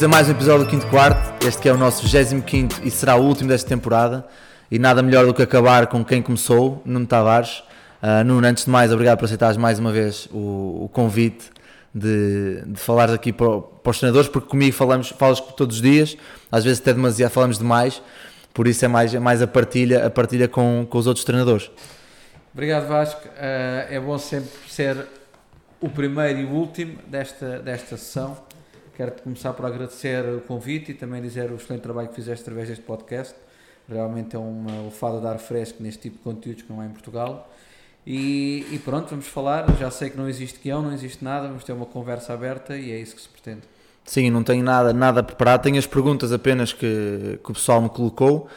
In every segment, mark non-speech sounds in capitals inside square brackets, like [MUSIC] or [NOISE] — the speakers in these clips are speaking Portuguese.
Bem-vindos a mais um episódio do Quinto Quarto. Este que é o nosso 25 e será o último desta temporada. E nada melhor do que acabar com quem começou, Nuno Tavares. Uh, Nuno, antes de mais, obrigado por aceitares mais uma vez o, o convite de, de falar aqui para, para, os treinadores, porque comigo falamos, falas todos os dias, às vezes até demasiado, falamos demais, por isso é mais, é mais a partilha, a partilha com, com os outros treinadores. Obrigado Vasco, uh, é bom sempre ser o primeiro e o último desta, desta sessão. Quero-te começar por agradecer o convite e também dizer o excelente trabalho que fizeste através deste podcast. Realmente é uma lefada de ar fresco neste tipo de conteúdos que não há em Portugal. E, e, pronto, vamos falar. Já sei que não existe guião, não existe nada, vamos ter uma conversa aberta e é isso que se pretende. Sim, não tenho nada, nada preparado, tenho as perguntas apenas que, que o pessoal me colocou,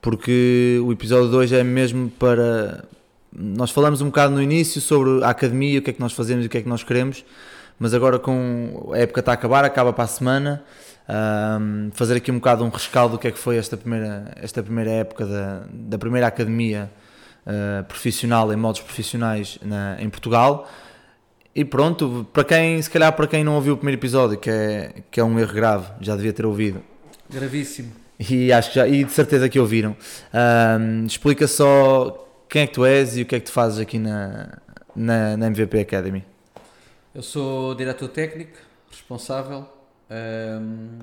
porque o episódio 2 é mesmo para. Nós falamos um bocado no início sobre a academia, o que é que nós fazemos e o que é que nós queremos, mas agora com a época está a acabar, acaba para a semana. Um, fazer aqui um bocado um rescaldo do que é que foi esta primeira, esta primeira época da, da primeira academia uh, profissional em modos profissionais na, em Portugal. E pronto, para quem, se calhar para quem não ouviu o primeiro episódio, que é, que é um erro grave, já devia ter ouvido. Gravíssimo. E acho que já, e de certeza que ouviram. Um, explica só quem é que tu és e o que é que tu fazes aqui na, na, na MVP Academy. Eu sou diretor técnico, responsável, um,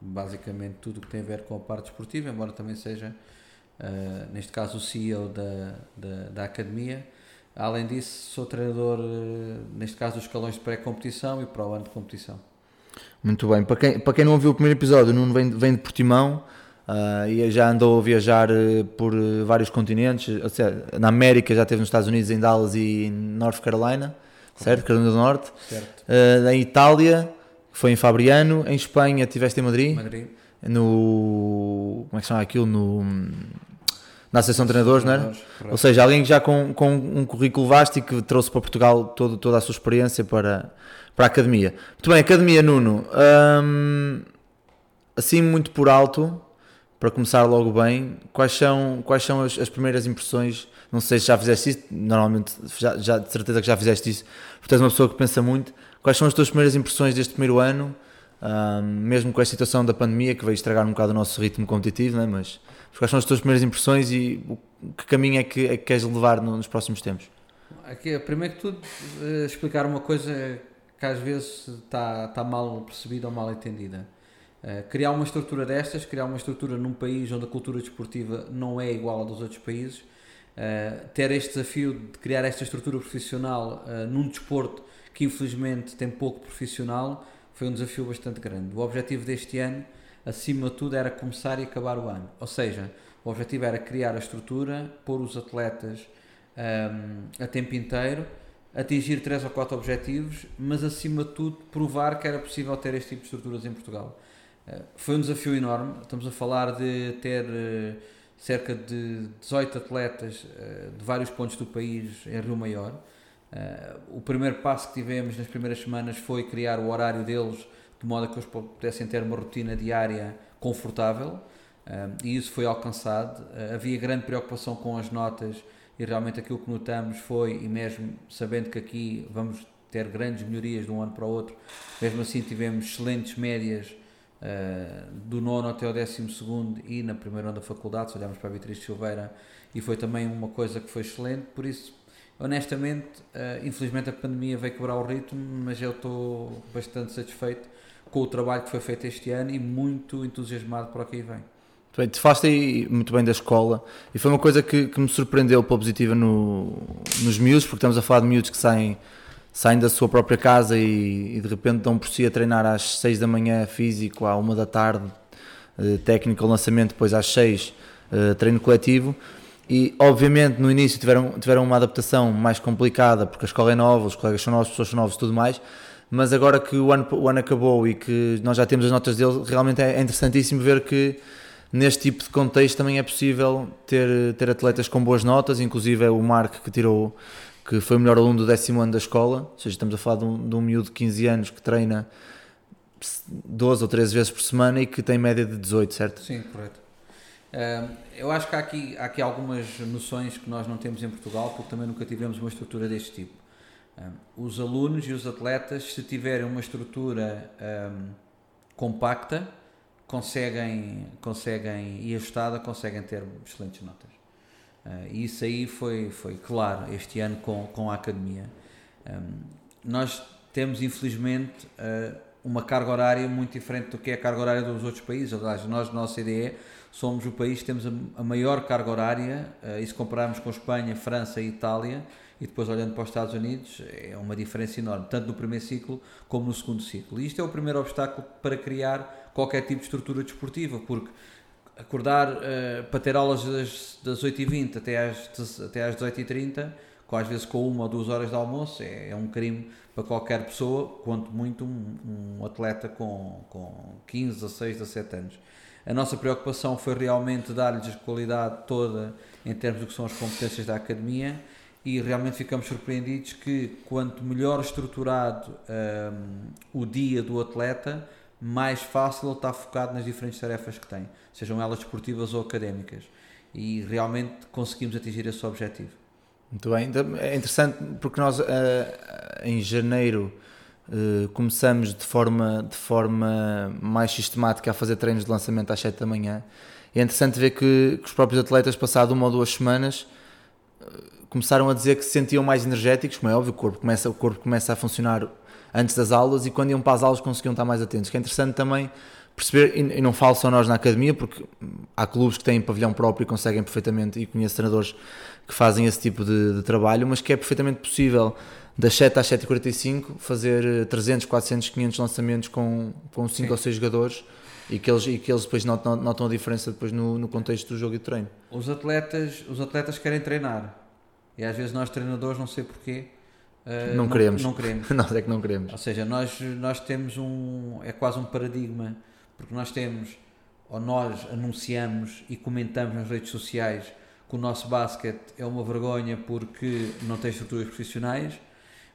basicamente tudo o que tem a ver com a parte esportiva, embora também seja, uh, neste caso, o CEO da, da, da academia. Além disso, sou treinador, uh, neste caso, dos escalões de pré-competição e para o ano de competição. Muito bem. Para quem, para quem não ouviu o primeiro episódio, o Nuno vem, vem de Portimão uh, e já andou a viajar por vários continentes. Seja, na América já esteve nos Estados Unidos, em Dallas e em North Carolina certo? Carolina do Norte. Certo. Uh, em Itália, foi em Fabriano. Em Espanha, estiveste em Madrid. Madrid. No. Como é que se chama aquilo? No. Na Associação de Treinadores, não era? Ou seja, alguém já com, com um currículo vasto e que trouxe para Portugal todo, toda a sua experiência para, para a academia. Muito bem, academia Nuno. Hum, assim, muito por alto, para começar logo bem, quais são, quais são as, as primeiras impressões não sei se já fizeste isso, normalmente já, já de certeza que já fizeste isso, porque és uma pessoa que pensa muito. Quais são as tuas primeiras impressões deste primeiro ano, um, mesmo com a situação da pandemia que veio estragar um bocado o nosso ritmo competitivo, né? mas quais são as tuas primeiras impressões e o, que caminho é que, é que queres levar no, nos próximos tempos? Aqui, primeiro que tudo, eh, explicar uma coisa que às vezes está, está mal percebida ou mal entendida. Uh, criar uma estrutura destas, criar uma estrutura num país onde a cultura desportiva não é igual à dos outros países, Uh, ter este desafio de criar esta estrutura profissional uh, num desporto que infelizmente tem pouco profissional foi um desafio bastante grande. O objetivo deste ano, acima de tudo, era começar e acabar o ano. Ou seja, o objetivo era criar a estrutura, pôr os atletas um, ehm, a tempo inteiro, atingir três ou quatro objetivos, mas acima de tudo provar que era possível ter este tipo de estruturas em Portugal. Uh, foi um desafio enorme. Estamos a falar de ter cerca de 18 atletas uh, de vários pontos do país em Rio Maior. Uh, o primeiro passo que tivemos nas primeiras semanas foi criar o horário deles de modo a que eles pudessem ter uma rotina diária confortável uh, e isso foi alcançado. havia grande preocupação com as notas e realmente aquilo que notamos foi, e mesmo sabendo que aqui vamos ter grandes melhorias de um ano para o outro, mesmo assim tivemos excelentes médias Uh, do nono até o décimo segundo e na primeira onda da faculdade, se olharmos para a Beatriz Silveira, e foi também uma coisa que foi excelente, por isso, honestamente, uh, infelizmente a pandemia veio quebrar o ritmo, mas eu estou bastante satisfeito com o trabalho que foi feito este ano e muito entusiasmado para o que aí vem. Bem, te falaste muito bem da escola e foi uma coisa que, que me surpreendeu pela positiva no, nos miúdos, porque estamos a falar de miúdos que saem saem da sua própria casa e, e de repente dão por si a treinar às 6 da manhã físico, à 1 da tarde uh, técnico lançamento, depois às 6 uh, treino coletivo. E obviamente no início tiveram, tiveram uma adaptação mais complicada porque a escola é nova, os colegas são novos, as pessoas são novas e tudo mais. Mas agora que o ano, o ano acabou e que nós já temos as notas dele, realmente é, é interessantíssimo ver que neste tipo de contexto também é possível ter, ter atletas com boas notas, inclusive é o Mark que tirou que foi o melhor aluno do décimo ano da escola, ou seja, estamos a falar de um, de um miúdo de 15 anos que treina 12 ou 13 vezes por semana e que tem média de 18, certo? Sim, correto. Uh, eu acho que há aqui, há aqui algumas noções que nós não temos em Portugal, porque também nunca tivemos uma estrutura deste tipo. Uh, os alunos e os atletas, se tiverem uma estrutura um, compacta, conseguem, conseguem e ajustada, conseguem ter excelentes notas. Uh, e isso aí foi, foi claro este ano com, com a academia. Nós temos, infelizmente, uh, uma carga horária muito diferente do que é a carga horária dos outros países. Aliás, nós, na OCDE, somos o país que temos a, maior carga horária, uh, e se compararmos com Espanha, França e Itália, e depois olhando para os Estados Unidos, é uma diferença enorme, tanto no primeiro ciclo como no segundo ciclo. E isto é o primeiro obstáculo para criar qualquer tipo de estrutura desportiva, porque acordar uh, para ter aulas das, das 8h20 até às, até às 18h30, com, às vezes com uma ou duas horas de almoço, é, é um crime para qualquer pessoa, quanto muito um, um atleta com, com 15, 16, 17 anos. A nossa preocupação foi realmente dar-lhes a qualidade toda em termos do que são as competências da academia e realmente ficamos surpreendidos que quanto melhor estruturado um, o dia do atleta, mais fácil ele está focado nas diferentes tarefas que tem, sejam elas esportivas ou académicas. E realmente conseguimos atingir esse objetivo. Muito bem, então, é interessante porque nós uh, em janeiro uh, começamos de forma, de forma mais sistemática a fazer treinos de lançamento às 7 da manhã. É interessante ver que, que os próprios atletas, passado uma ou duas semanas, começaram a dizer que se sentiam mais energéticos, como é óbvio, o corpo começa, o corpo começa a funcionar antes das aulas e quando iam para as aulas conseguiam estar mais atentos. Que é interessante também perceber, e não falo só nós na academia, porque há clubes que têm pavilhão próprio e conseguem perfeitamente, e conheço treinadores que fazem esse tipo de, de trabalho, mas que é perfeitamente possível das 7 às 7h45 fazer 300, 400, 500 lançamentos com, com 5 ou 6 jogadores e que eles, e que eles depois notam, notam a diferença depois no, no contexto do jogo e do treino. Os atletas, os atletas querem treinar e às vezes nós treinadores, não sei porquê, uh, não, não, queremos. Não queremos. [LAUGHS] nós é que não queremos. Ou seja, nós, nós temos um. É quase um paradigma, porque nós temos, ou nós anunciamos e comentamos nas redes sociais que o nosso basquete é uma vergonha porque não tem estruturas profissionais,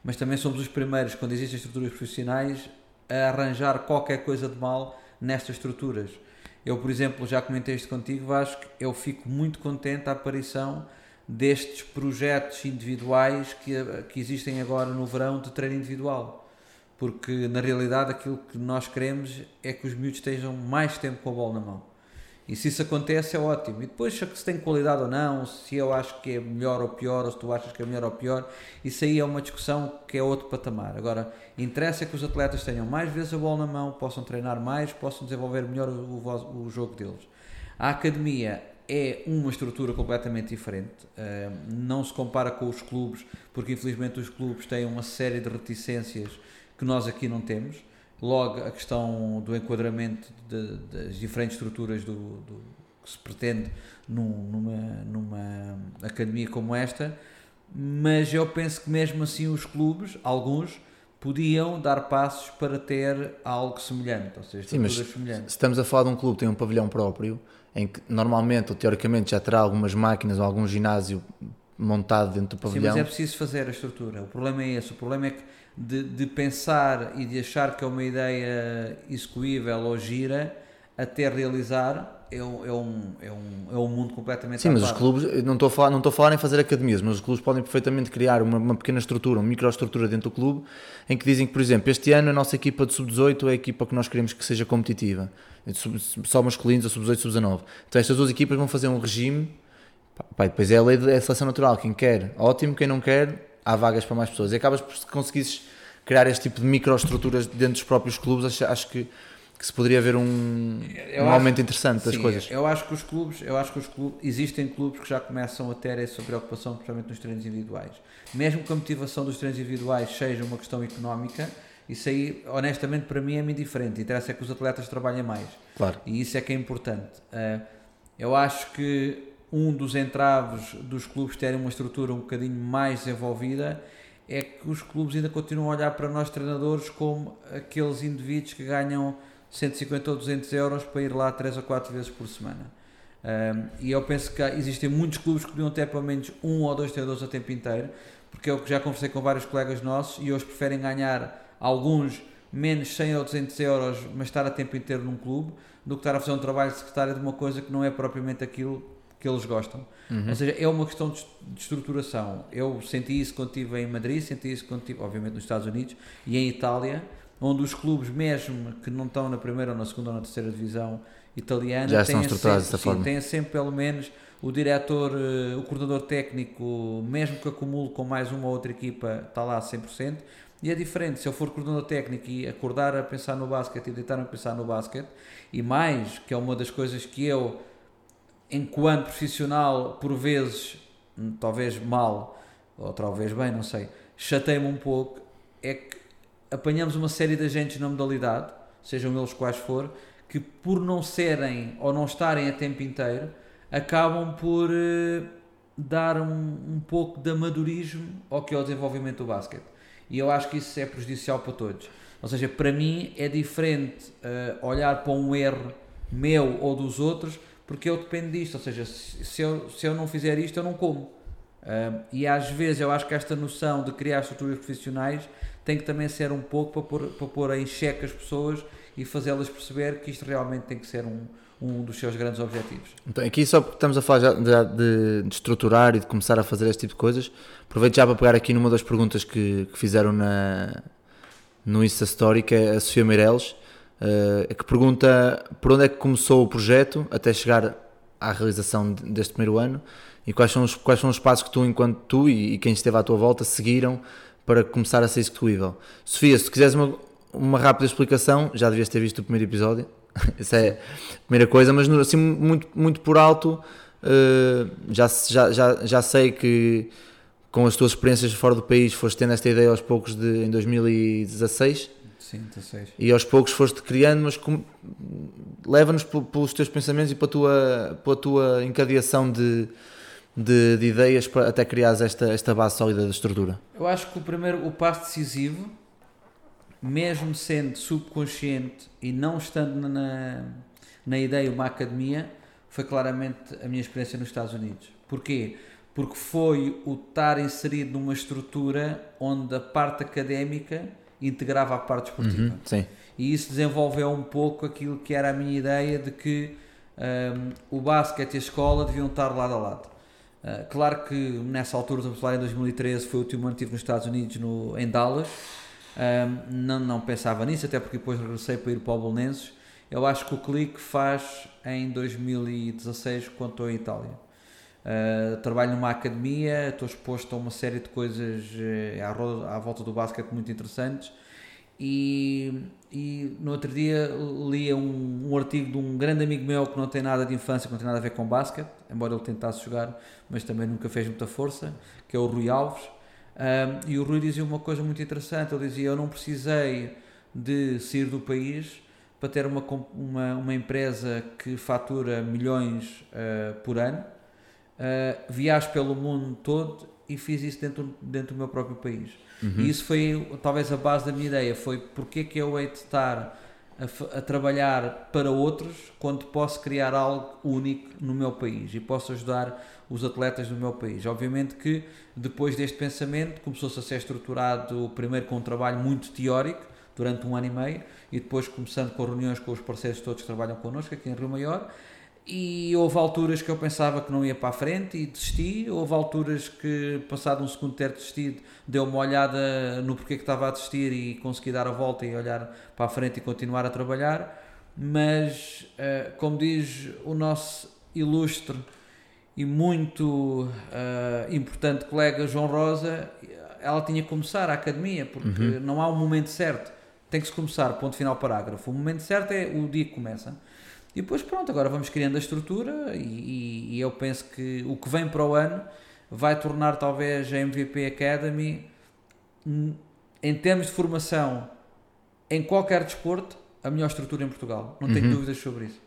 mas também somos os primeiros, quando existem estruturas profissionais, a arranjar qualquer coisa de mal nestas estruturas. Eu, por exemplo, já comentei isto contigo, Vasco, eu fico muito contente a aparição destes projetos individuais que, que existem agora no verão de treino individual. Porque na realidade aquilo que nós queremos é que os miúdos estejam mais tempo com a bola na mão. E se isso acontece é ótimo. E depois se tem qualidade ou não, se eu acho que é melhor ou pior, ou se tu achas que é melhor ou pior, isso aí é uma discussão que é outro patamar. Agora, interessa que os atletas tenham mais vezes a bola na mão, possam treinar mais, possam desenvolver melhor o, o, o jogo deles. A academia é uma estrutura completamente diferente. Uh, não se compara com os clubes, porque infelizmente os clubes têm uma série de reticências que nós aqui não temos. Logo, a questão do enquadramento de, das diferentes estruturas do, do que se pretende num, numa, numa academia como esta, mas eu penso que mesmo assim os clubes, alguns, podiam dar passos para ter algo semelhante, ou seja, Sim, mas semelhantes. Se estamos a falar de um clube que tem um pavilhão próprio, em que normalmente ou teoricamente já terá algumas máquinas ou algum ginásio montado dentro do pavilhão. Sim, mas é preciso fazer a estrutura. O problema é esse. O problema é que de, de pensar e de achar que é uma ideia execuível ou gira até realizar é um, é um, é um, é um mundo completamente Sim, mas os clubes, não estou, a falar, não estou a falar em fazer academias, mas os clubes podem perfeitamente criar uma, uma pequena estrutura, uma microestrutura dentro do clube, em que dizem que, por exemplo, este ano a nossa equipa de sub-18 é a equipa que nós queremos que seja competitiva, só masculinos, a sub-18 sub-19. Então estas duas equipas vão fazer um regime, pá, depois é a lei da seleção natural, quem quer, ótimo, quem não quer, há vagas para mais pessoas. E acabas por conseguires criar este tipo de microestruturas dentro dos próprios clubes, acho, acho que que se poderia haver um, eu um acho, aumento interessante das sim, coisas. Eu acho que os clubes, eu acho que os clubes, existem clubes que já começam a ter essa preocupação, principalmente nos treinos individuais. Mesmo que a motivação dos treinos individuais seja uma questão económica, isso aí, honestamente, para mim é muito diferente. Interessa é que os atletas trabalhem mais. Claro. E isso é que é importante. Eh, eu acho que um dos entraves dos clubes terem uma estrutura um bocadinho mais desenvolvida é que os clubes ainda continuam a olhar para nós treinadores como aqueles indivíduos que ganham 150 ou 200 euros para ir lá 3 ou 4 vezes por semana. Um, e eu penso que existem muitos clubes que podiam ter pelo menos um ou dois treinadores a tempo inteiro, porque eu já conversei com vários colegas nossos e eles preferem ganhar alguns menos 100 ou 200 euros, mas estar a tempo inteiro num clube, do que estar a fazer um trabalho de secretário de uma coisa que não é propriamente aquilo que eles gostam. Uhum. Ou seja, é uma questão de, de, estruturação. Eu senti isso quando estive em Madrid, senti isso quando estive, obviamente, nos Estados Unidos e em Itália onde os clubes, mesmo que não estão na primeira ou na segunda ou na terceira divisão italiana, Já estão estruturados dessa forma. têm sempre pelo menos o diretor, eh, o coordenador técnico, mesmo que acumule com mais uma ou outra equipa, está lá a 100%. E é diferente, se eu for coordenador técnico e acordar a pensar no basquete e deitar a pensar no basquete, e mais, que é uma das coisas que eu, enquanto profissional, por vezes, hum, talvez mal, ou talvez bem, não sei, chatei-me um pouco, é que apanhamos uma série de agentes na modalidade, sejam eles quais for, que por não serem ou não estarem a tempo inteiro, acabam por eh, dar um, um pouco de amadorismo ao que é o desenvolvimento do basquete. E eu acho que isso é prejudicial para todos. Ou seja, para mim é diferente eh, olhar para um erro meu ou dos outros, porque eu dependo disto. Ou seja, se, eu, se eu não fizer isto, eu não como. Ah, e às vezes eu acho que esta noção de criar estruturas profissionais tem que também ser um pouco para pôr, para pôr em xeque as pessoas e fazê-las perceber que isto realmente tem que ser um, um dos seus grandes objetivos. Então, aqui só estamos a falar já de, de- estruturar e de começar a fazer este tipo de coisas, aproveito já para pegar aqui numa das perguntas que, que fizeram na, no Insta Story, que é a Sofia Meireles, eh, que pergunta por onde é que começou o projeto até chegar à realização de- deste primeiro ano e quais são os, quais são os passos que tu, enquanto tu e, e quem esteve à tua volta, seguiram para começar a ser execuível. Sofia, se tu quiseres uma, uma rápida explicação, já devias ter visto o primeiro episódio, [LAUGHS] isso é a primeira coisa, mas assim muito, muito por alto, eh, já, já, já, já sei que com as tuas experiências fora do país foste tendo esta ideia aos poucos de, em 2016 Sim, 16. e aos poucos foste criando, mas leva-nos pe- pelos teus pensamentos e pela tua, pela tua encadeação de, de, de ideias para até criares esta, esta base sólida de estrutura. Eu acho que o primeiro, o passo decisivo, mesmo sendo subconsciente e não estando na- na, ideia uma academia, foi claramente a minha experiência nos Estados Unidos. Porquê? Porque foi o estar inserido numa estrutura onde a parte académica integrava a parte esportiva. Sim. E isso desenvolveu um pouco aquilo que era a minha ideia de que hum, o basquete e a escola deviam estar lado a lado. Uh, claro que nessa altura, estamos a falar em 2013, foi o último ano que estive nos Estados Unidos, no, em Dallas. Um, não, não pensava nisso, até porque depois regressei para ir para o Bolonenses. Eu acho que o clique faz em 2016, quando estou em Itália. Uh, trabalho numa academia, estou exposto a uma série de coisas eh, à, roda- à volta do basquete muito interessantes e, e no outro dia lia um, um artigo de um grande amigo meu que não tem nada de infância, que não tem nada a ver com basquete, embora ele tentasse jogar, mas também nunca fez muita força, que é o Rui Alves. Um, e o Rui dizia uma coisa muito interessante, ele dizia, eu não precisei de sair do país para ter uma, uma, uma empresa que fatura milhões uh, por ano, Uh, viajo pelo mundo todo e fiz isso dentro, dentro do meu próprio país. E isso foi talvez a base da minha ideia, foi porque é que eu hei de estar a, a trabalhar para outros quando posso criar algo único no meu país e posso ajudar os atletas do meu país. Obviamente que depois deste pensamento começou-se a ser estruturado primeiro com um trabalho muito teórico durante um ano e meio e depois começando com reuniões com os parceiros todos que trabalham connosco aqui em Rio Maior e houve alturas que eu pensava que não ia para a frente e desisti. Houve alturas que, passado um segundo ter desistido, deu uma olhada no porquê que estava a desistir e consegui dar a volta e olhar para a frente e continuar a trabalhar. Mas, eh, como diz o nosso ilustre e muito eh, importante colega João Rosa, ela tinha que começar a academia, porque não há um momento certo. Tem que se começar, ponto final, parágrafo. O momento certo é o dia que começa. E depois, pronto, agora vamos criando a estrutura e, e- eu penso que o que vem para o ano vai tornar talvez a MVP Academy, hum, em termos de formação, em qualquer desporto, a melhor estrutura em Portugal. Não tenho dúvidas sobre isso.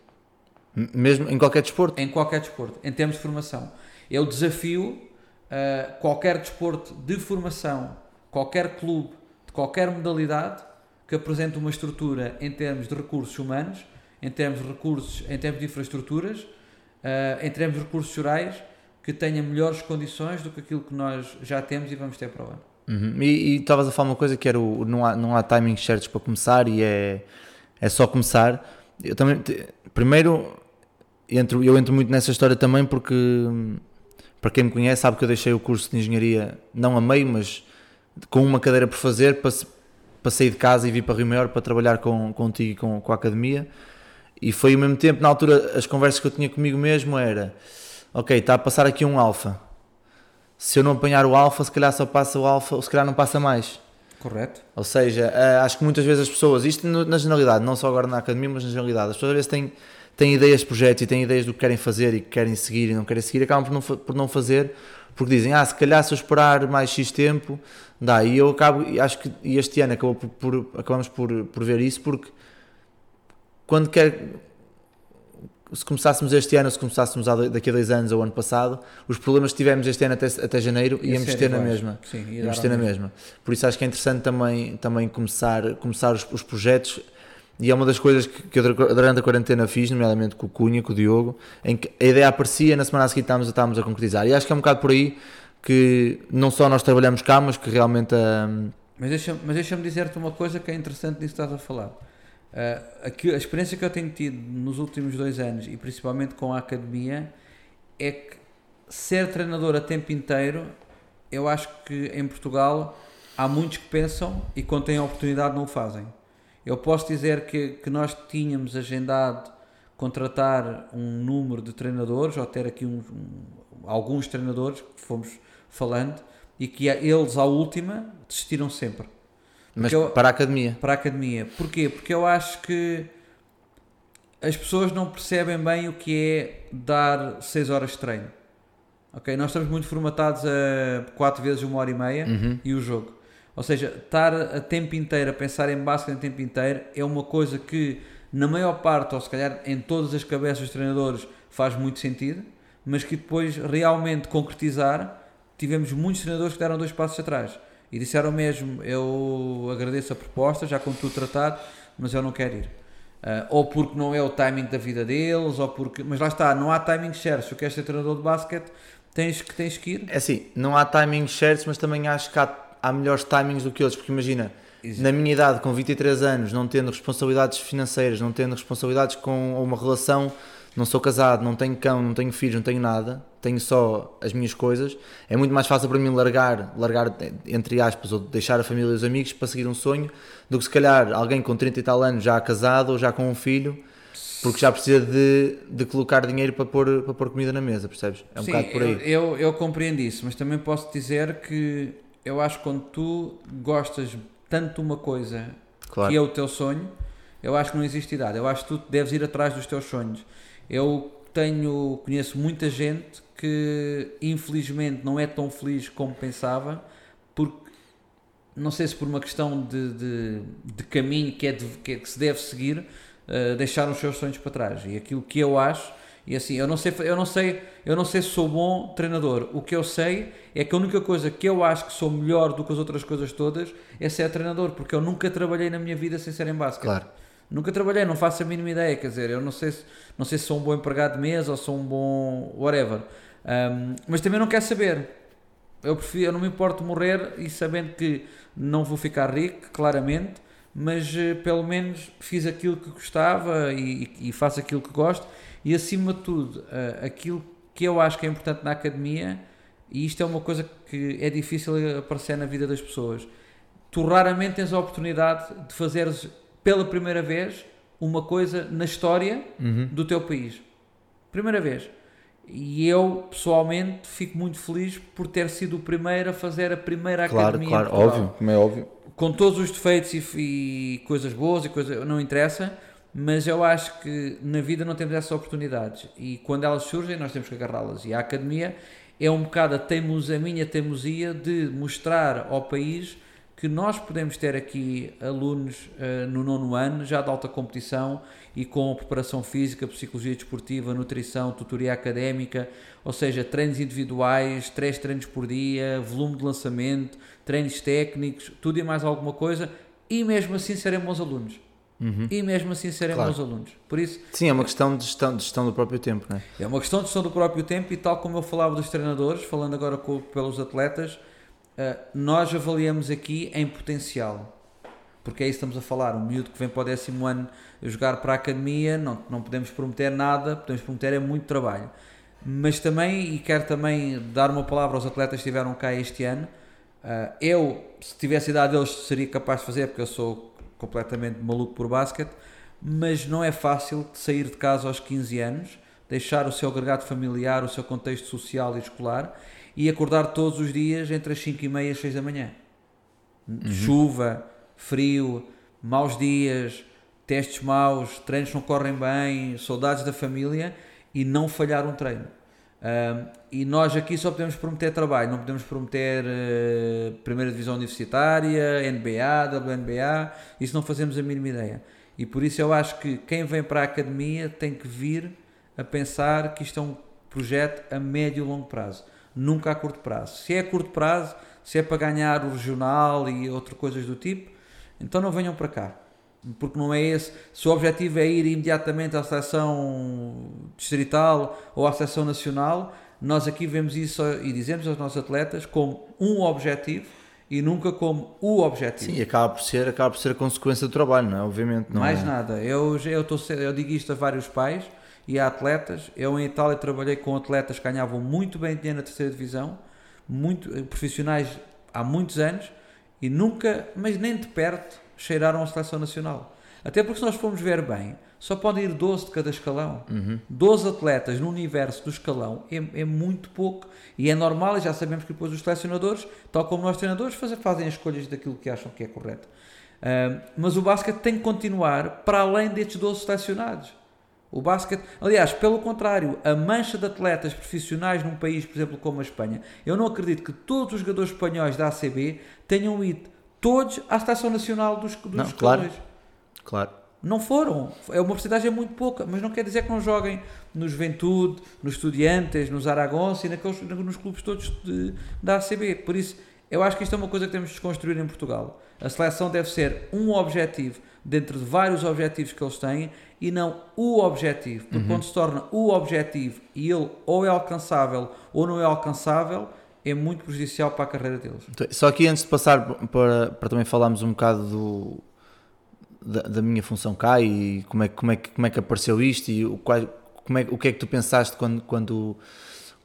Mesmo em qualquer desporto. Em qualquer desporto, em termos de formação. Eu desafio uh, qualquer desporto de formação, qualquer clube, de qualquer modalidade, que apresente uma estrutura em termos de recursos humanos, em termos de recursos, em termos de infraestruturas, uh, em termos de recursos gerais, que tenha melhores condições do que aquilo que nós já temos e vamos ter para o ano. Uhum. E estavas a falar uma coisa que era o, não, há, não há timings certos para começar e é, é só começar. Eu também, te- primeiro, entro, eu entro muito nessa história também porque, para quem me conhece, sabe que eu deixei o curso de engenharia, não a meio, mas com uma cadeira por fazer para, passei de casa e vim para Rio Maior para trabalhar com, contigo e com, com a academia. E foi ao mesmo tempo, na altura, as conversas que eu tinha comigo mesmo era: ok, está a passar aqui um alfa. Se eu não apanhar o alfa, se calhar só passa o alfa, ou se calhar não passa mais. Correto. Ou seja, eh, acho que muitas vezes as pessoas, isto na generalidade, não só agora na academia, mas na generalidade, as pessoas às vezes têm, têm ideias de projetos e têm ideias do que querem fazer e que querem seguir e não querem seguir, acabam por não, por não fazer, porque dizem, ah, se calhar se eu esperar mais X tempo, dá. E eu acabo, acho que este ano acabou por, por, acabamos por, por ver isso, porque quando quer se começássemos este ano, se começássemos daqui a dois anos ou ano passado, os problemas que tivemos este ano até, até janeiro íamos ter na mesma. Sim, íamos ter na mesma. Por isso acho que é interessante também, também começar, começar os, os projetos e é uma das coisas que, que eu durante a quarentena fiz, nomeadamente com o Cunha, com o Diogo, em que a ideia aparecia na semana a seguir estávamos, estávamos a concretizar. E acho que é um bocado por aí que não só nós trabalhamos cá, mas que realmente a. Mas deixa-me deixa dizer-te uma coisa que é interessante nisso que estás a falar. Uh, a experiência que eu tenho tido nos últimos dois anos e principalmente com a academia é que ser treinador a tempo inteiro, eu acho que em Portugal há muitos que pensam e quando têm a oportunidade não o fazem. Eu posso dizer que, que nós tínhamos agendado contratar um número de treinadores ou ter aqui um, um, alguns treinadores que fomos falando e que eles à última desistiram sempre mas eu, para a academia. Para a academia. Porquê? Porque eu acho que as pessoas não percebem bem o que é dar 6 horas de treino. Ok? Nós estamos muito formatados a 4 vezes uma hora e meia uhum. e o jogo. Ou seja, estar a tempo inteiro a pensar em basquete a tempo inteiro é uma coisa que na maior parte, ou se calhar em todas as cabeças dos treinadores, faz muito sentido, mas que depois realmente concretizar, tivemos muitos treinadores que deram dois passos atrás e disseram mesmo: Eu agradeço a proposta, já com tudo tratado, mas eu não quero ir. Uh, ou porque não é o timing da vida deles, ou porque. Mas lá está, não há timing certo. Se tu queres ser treinador de basquete, tens que, tens que ir. É assim, não há timing certos, mas também acho que há, há melhores timings do que outros, porque imagina. Exato. Na minha idade, com 23 anos, não tendo responsabilidades financeiras, não tendo responsabilidades com uma relação não sou casado, não tenho cão, não tenho filhos, não tenho nada, tenho só as minhas coisas, é muito mais fácil para mim largar, largar entre aspas, ou deixar a família e os amigos para seguir um sonho, do que se calhar alguém com 30 e tal anos já casado ou já com um filho, porque já precisa de, de colocar dinheiro para pôr, para pôr comida na mesa, percebes? É um Sim, bocado por aí. Eu, eu, eu compreendo isso, mas também posso dizer que eu acho que quando tu gostas tanto de uma coisa claro. que é o teu sonho, eu acho que não existe idade. Eu acho que tu deves ir atrás dos teus sonhos. Eu tenho, conheço muita gente que infelizmente não é tão feliz como pensava, porque não sei se por uma questão de, de, de caminho que, é de, que, é que se deve seguir, uh, deixaram os seus sonhos para trás. E aquilo que eu acho, e assim, eu não sei, eu não sei, eu não sei se sou bom treinador. O que eu sei é que a única coisa que eu acho que sou melhor do que as outras coisas todas é ser treinador, porque eu nunca trabalhei na minha vida sem ser em basquete. Claro. Nunca trabalhei, não faço a mínima ideia, quer dizer, eu não sei se, não sei se sou um bom empregado de mesa ou sou um bom whatever. Um, mas também não quero saber. Eu, prefiro, eu não me importo morrer e sabendo que não vou ficar rico, claramente, mas uh, pelo menos fiz aquilo que gostava e, e, faço aquilo que gosto e acima de tudo, uh, aquilo que eu acho que é importante na academia, e isto é uma coisa que é difícil aparecer na vida das pessoas. Tu raramente tens a oportunidade de fazeres pela primeira vez uma coisa na história uhum. do teu país. Primeira vez. E eu, pessoalmente, fico muito feliz por ter sido o primeiro a fazer a primeira claro, academia. Claro, claro, óbvio, como é óbvio. Com todos os defeitos e, e coisas boas e coisas. não interessa, mas eu acho que na vida não temos essas oportunidades. E quando elas surgem, nós temos que agarrá-las. E a academia é um bocado a, teimos, a minha teimosia de mostrar ao país que nós podemos ter aqui alunos uh, no nono ano, já de alta competição e com preparação física, psicologia desportiva, nutrição, tutoria académica, ou seja, treinos individuais, três treinos por dia, volume de lançamento, treinos técnicos, tudo e mais alguma coisa, e mesmo assim serem bons alunos. Uhum. E mesmo assim serem claro. bons alunos. Por isso, Sim, é uma questão de gestão, de gestão do próprio tempo, não é? É uma questão de gestão do próprio tempo e tal como eu falava dos treinadores, falando agora com, pelos atletas, uh, nós avaliamos aqui em potencial. Porque é isso que estamos a falar. Um miúdo que vem para o décimo ano jogar para a academia, não, não podemos prometer nada, podemos prometer é muito trabalho. Mas também, e quero também dar uma palavra aos atletas que estiveram cá este ano, Uh, eu, se tivesse idade deles, seria capaz de fazer, porque eu sou completamente maluco por basquete, mas não é fácil sair de casa aos 15 anos, deixar o seu agregado familiar, o seu contexto social e escolar e acordar todos os dias entre as 5 e meia e as 6 da manhã. Uhum. Chuva, frio, maus dias, testes maus, treinos não correm bem, saudades da família e não falhar um treino. Um, e nós aqui só podemos prometer trabalho, não podemos prometer uh, primeira divisão universitária, NBA, WNBA, isso não fazemos a mínima ideia. E por isso eu acho que quem vem para a academia tem que vir a pensar que isto é um projeto a médio e longo prazo, nunca a curto prazo. Se é a curto prazo, se é para ganhar o regional e outras coisas do tipo, então não venham para cá porque não é esse. Se o objetivo é ir imediatamente à seleção distrital ou à seleção nacional, nós aqui vemos isso e dizemos aos nossos atletas como um objetivo e nunca como o objetivo. Sim, acaba por ser, acaba por ser a consequência do trabalho, não é? Obviamente. Não Mais é... nada. Eu, eu, tô, eu digo isto a vários pais e a atletas. Eu em Itália trabalhei com atletas que ganhavam muito bem dinheiro na terceira divisão, muito eh, profissionais há muitos anos e nunca, mas nem de perto, cheiraram a seleção nacional. Até porque se nós formos ver bem, só podem ir 12 de cada escalão. Uhum. 12 atletas no universo do escalão é, é, muito pouco. E é normal, e já sabemos que depois os selecionadores, tal como nós treinadores, fazem, fazem as escolhas daquilo que acham que é correto. Uh, mas o basquete tem que continuar para além destes 12 selecionados. O basquete, aliás, pelo contrário, a mancha de atletas profissionais num país, por exemplo, como a Espanha, eu não acredito que todos os jogadores espanhóis da ACB tenham ido todos à seleção nacional dos, dos não, claro, claro. Não foram. É uma porcentagem muito pouca, mas não quer dizer que não joguem no Juventude, nos Estudiantes, nos Aragões e naqueles, nos clubes todos de, da ACB. Por isso, eu acho que isto é uma coisa que temos de desconstruir em Portugal. A seleção deve ser um objetivo dentro de vários objetivos que eles têm e não o objetivo. Porque uhum. quando se torna o objetivo e ele ou é alcançável ou não é alcançável, é muito prejudicial para a carreira deles. Então, só aqui antes de passar para, para também falarmos um bocado do, da, da, minha função cá e como é, como, é, como é que apareceu isto e o, qual, como é, o que é que tu pensaste quando, quando,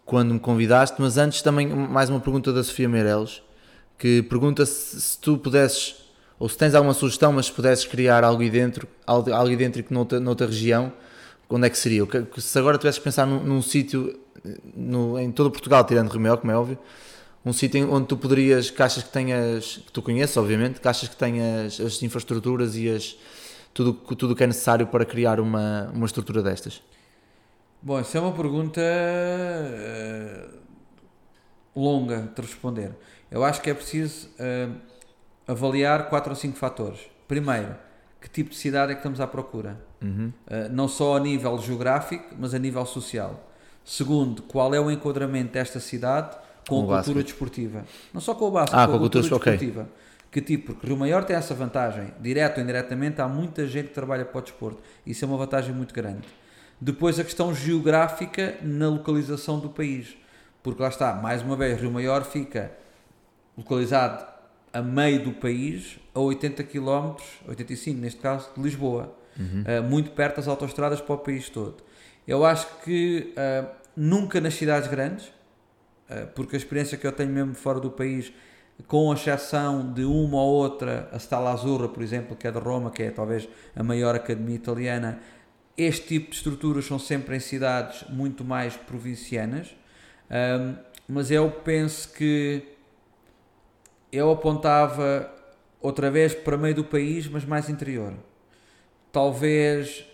quando me convidaste, mas antes também mais uma pergunta da Sofia Meireles, que pergunta se, se tu pudesses, ou se tens alguma sugestão, mas se pudesses criar algo dentro, algo, algo que noutra, noutra região, onde é que seria? Se agora tivesses que pensar num, num sítio em todo Portugal, tirando Romeu, como é óbvio, um sítio onde tu poderias, achas que tenhas, que tu conheces, obviamente, achas que tenhas as infraestruturas e as, tudo o tudo que é necessário para criar uma, uma estrutura destas? Bom, isso é uma pergunta uh, longa de responder. Eu acho que é preciso uh, avaliar quatro ou cinco fatores. Primeiro, que tipo de cidade é que estamos à procura? Uhum. Uh, não só a nível geográfico, mas a nível social. Segundo, qual é o enquadramento desta cidade com, com a cultura desportiva? Não só com o basquete, ah, com, a cultura, cultura desportiva. Okay. Que tipo, porque Rio Maior tem essa vantagem, direto ou indiretamente, há muita gente que trabalha para o desporto. Isso é uma vantagem muito grande. Depois a questão geográfica na localização do país. Porque lá está, mais uma vez, Rio Maior fica localizado a meio do país, a 80 km, 85 neste caso, de Lisboa. Uhum. Uh, muito perto das autostradas para o país todo. Eu acho que uh, nunca nas cidades grandes, uh, porque a experiência que eu tenho mesmo fora do país, com exceção de uma ou outra, a Stala Azzurra, por exemplo, que é de Roma, que é talvez a maior academia italiana, este tipo de estruturas são sempre em cidades muito mais provincianas, um, mas eu penso que eu apontava outra vez para meio do país, mas mais interior. Talvez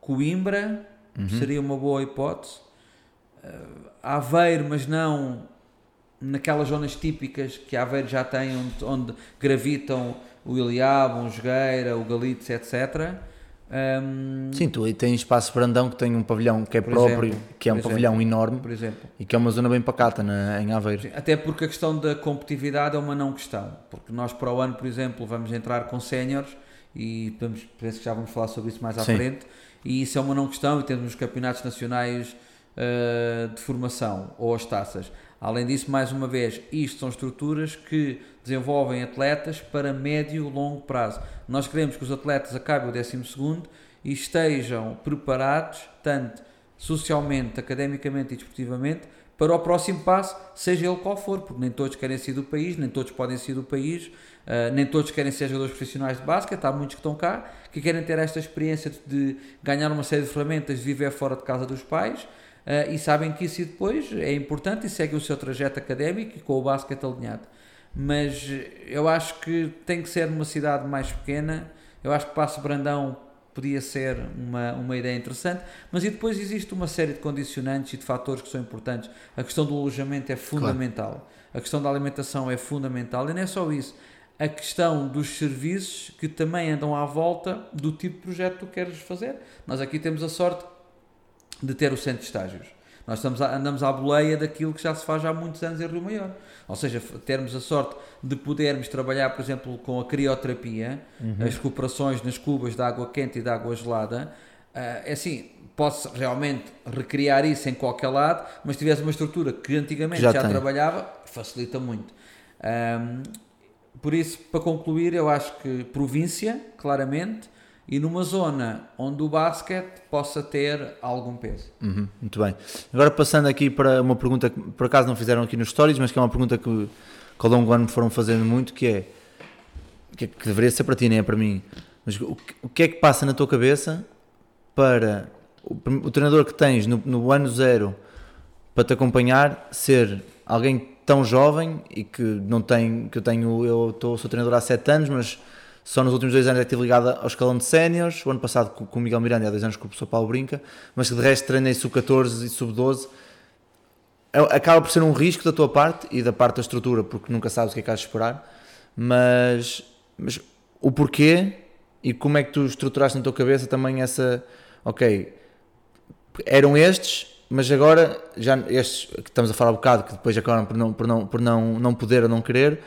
Coimbra uhum. seria uma boa hipótese. Uh, Aveiro, mas não naquelas zonas típicas que Aveiro já tem, onde, onde gravitam o Iliab, o Jogueira, o Galitos, etc. Um, Sim, tu aí tens espaço Brandão que tem um pavilhão que é próprio, exemplo, que é um exemplo, pavilhão enorme por exemplo. e que é uma zona bem pacata na, em Aveiro. Até porque a questão da competitividade é uma não questão, porque nós para o ano, por exemplo, vamos entrar com séniores e vamos, penso que já vamos falar sobre isso mais à Sim. frente e isso é uma não questão e temos os campeonatos nacionais uh, de formação ou as taças. Além disso, mais uma vez, isto são estruturas que desenvolvem atletas para médio e longo prazo. Nós queremos que os atletas acabem o 12 e estejam preparados, tanto socialmente, academicamente e desportivamente, para o próximo passo, seja ele qual for, porque nem todos querem ser do país, nem todos podem ser do país, uh, nem todos querem ser jogadores profissionais de basquete, há muitos que estão cá, que querem ter esta experiência de ganhar uma série de ferramentas, de viver fora de casa dos pais, uh, e sabem que isso depois é importante e seguem o seu trajeto académico e com o basquete alinhado. Mas eu acho que tem que ser numa cidade mais pequena, eu acho que Passo Brandão podia ser uma, uma ideia interessante, mas e depois existe uma série de condicionantes e de fatores que são importantes. A questão do alojamento é fundamental, claro. a questão da alimentação é fundamental, e não é só isso. A questão dos serviços que também andam à volta do tipo de projeto que tu queres fazer. Nós aqui temos a sorte de ter o centro de estágios. Nós estamos a, andamos à boleia daquilo que já se faz há muitos anos em Rio Maior. Ou seja, termos a sorte de podermos trabalhar, por exemplo, com a crioterapia, uhum. as recuperações nas cubas de água quente e de água gelada, uh, é assim, posso realmente recriar isso em qualquer lado, mas se tivesse uma estrutura que antigamente já, já trabalhava, facilita muito. Um, por isso, para concluir, eu acho que província, claramente, e numa zona onde o basquete possa ter algum peso. Uhum, muito bem. Agora passando aqui para uma pergunta que por acaso não fizeram aqui nos stories, mas que é uma pergunta que, que ao longo do ano me foram fazendo muito, que é que, que deveria ser para ti, nem é para mim. Mas o, o, que é que passa na tua cabeça para o, o treinador que tens no, no ano zero para te acompanhar ser alguém tão jovem e que não tem, que eu tenho, eu estou, sou treinador há sete anos, mas só nos últimos dois anos é que estive ligado ao escalão de séniores, o ano passado com, o Miguel Miranda, há dois anos com o professor Paulo Brinca, mas que de resto treinei sub-14 e sub-12. É, acaba por ser um risco da tua parte e da parte da estrutura, porque nunca sabes o que é que has de esperar, mas, mas o porquê e como é que tu estruturaste na tua cabeça também essa, ok, eram estes, mas agora já estes que estamos a falar um bocado, que depois acabaram por não, por não, por não, não poder ou não querer,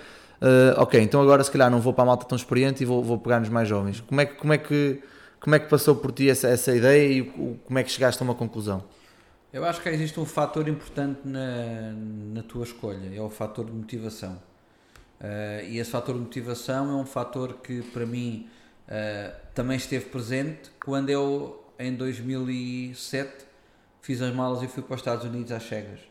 Uh, ok, então agora se calhar não vou para a malta tão experiente e vou, vou pegar nos mais jovens. Como é que, como é que, como é que passou por ti essa, essa ideia e como é que chegaste a uma conclusão? Eu acho que existe um fator importante na, na tua escolha, é o fator de motivação. Uh, e esse fator de motivação é um fator que para mim uh, também esteve presente quando eu, em 2007, fiz as malas e fui para os Estados Unidos às cegas.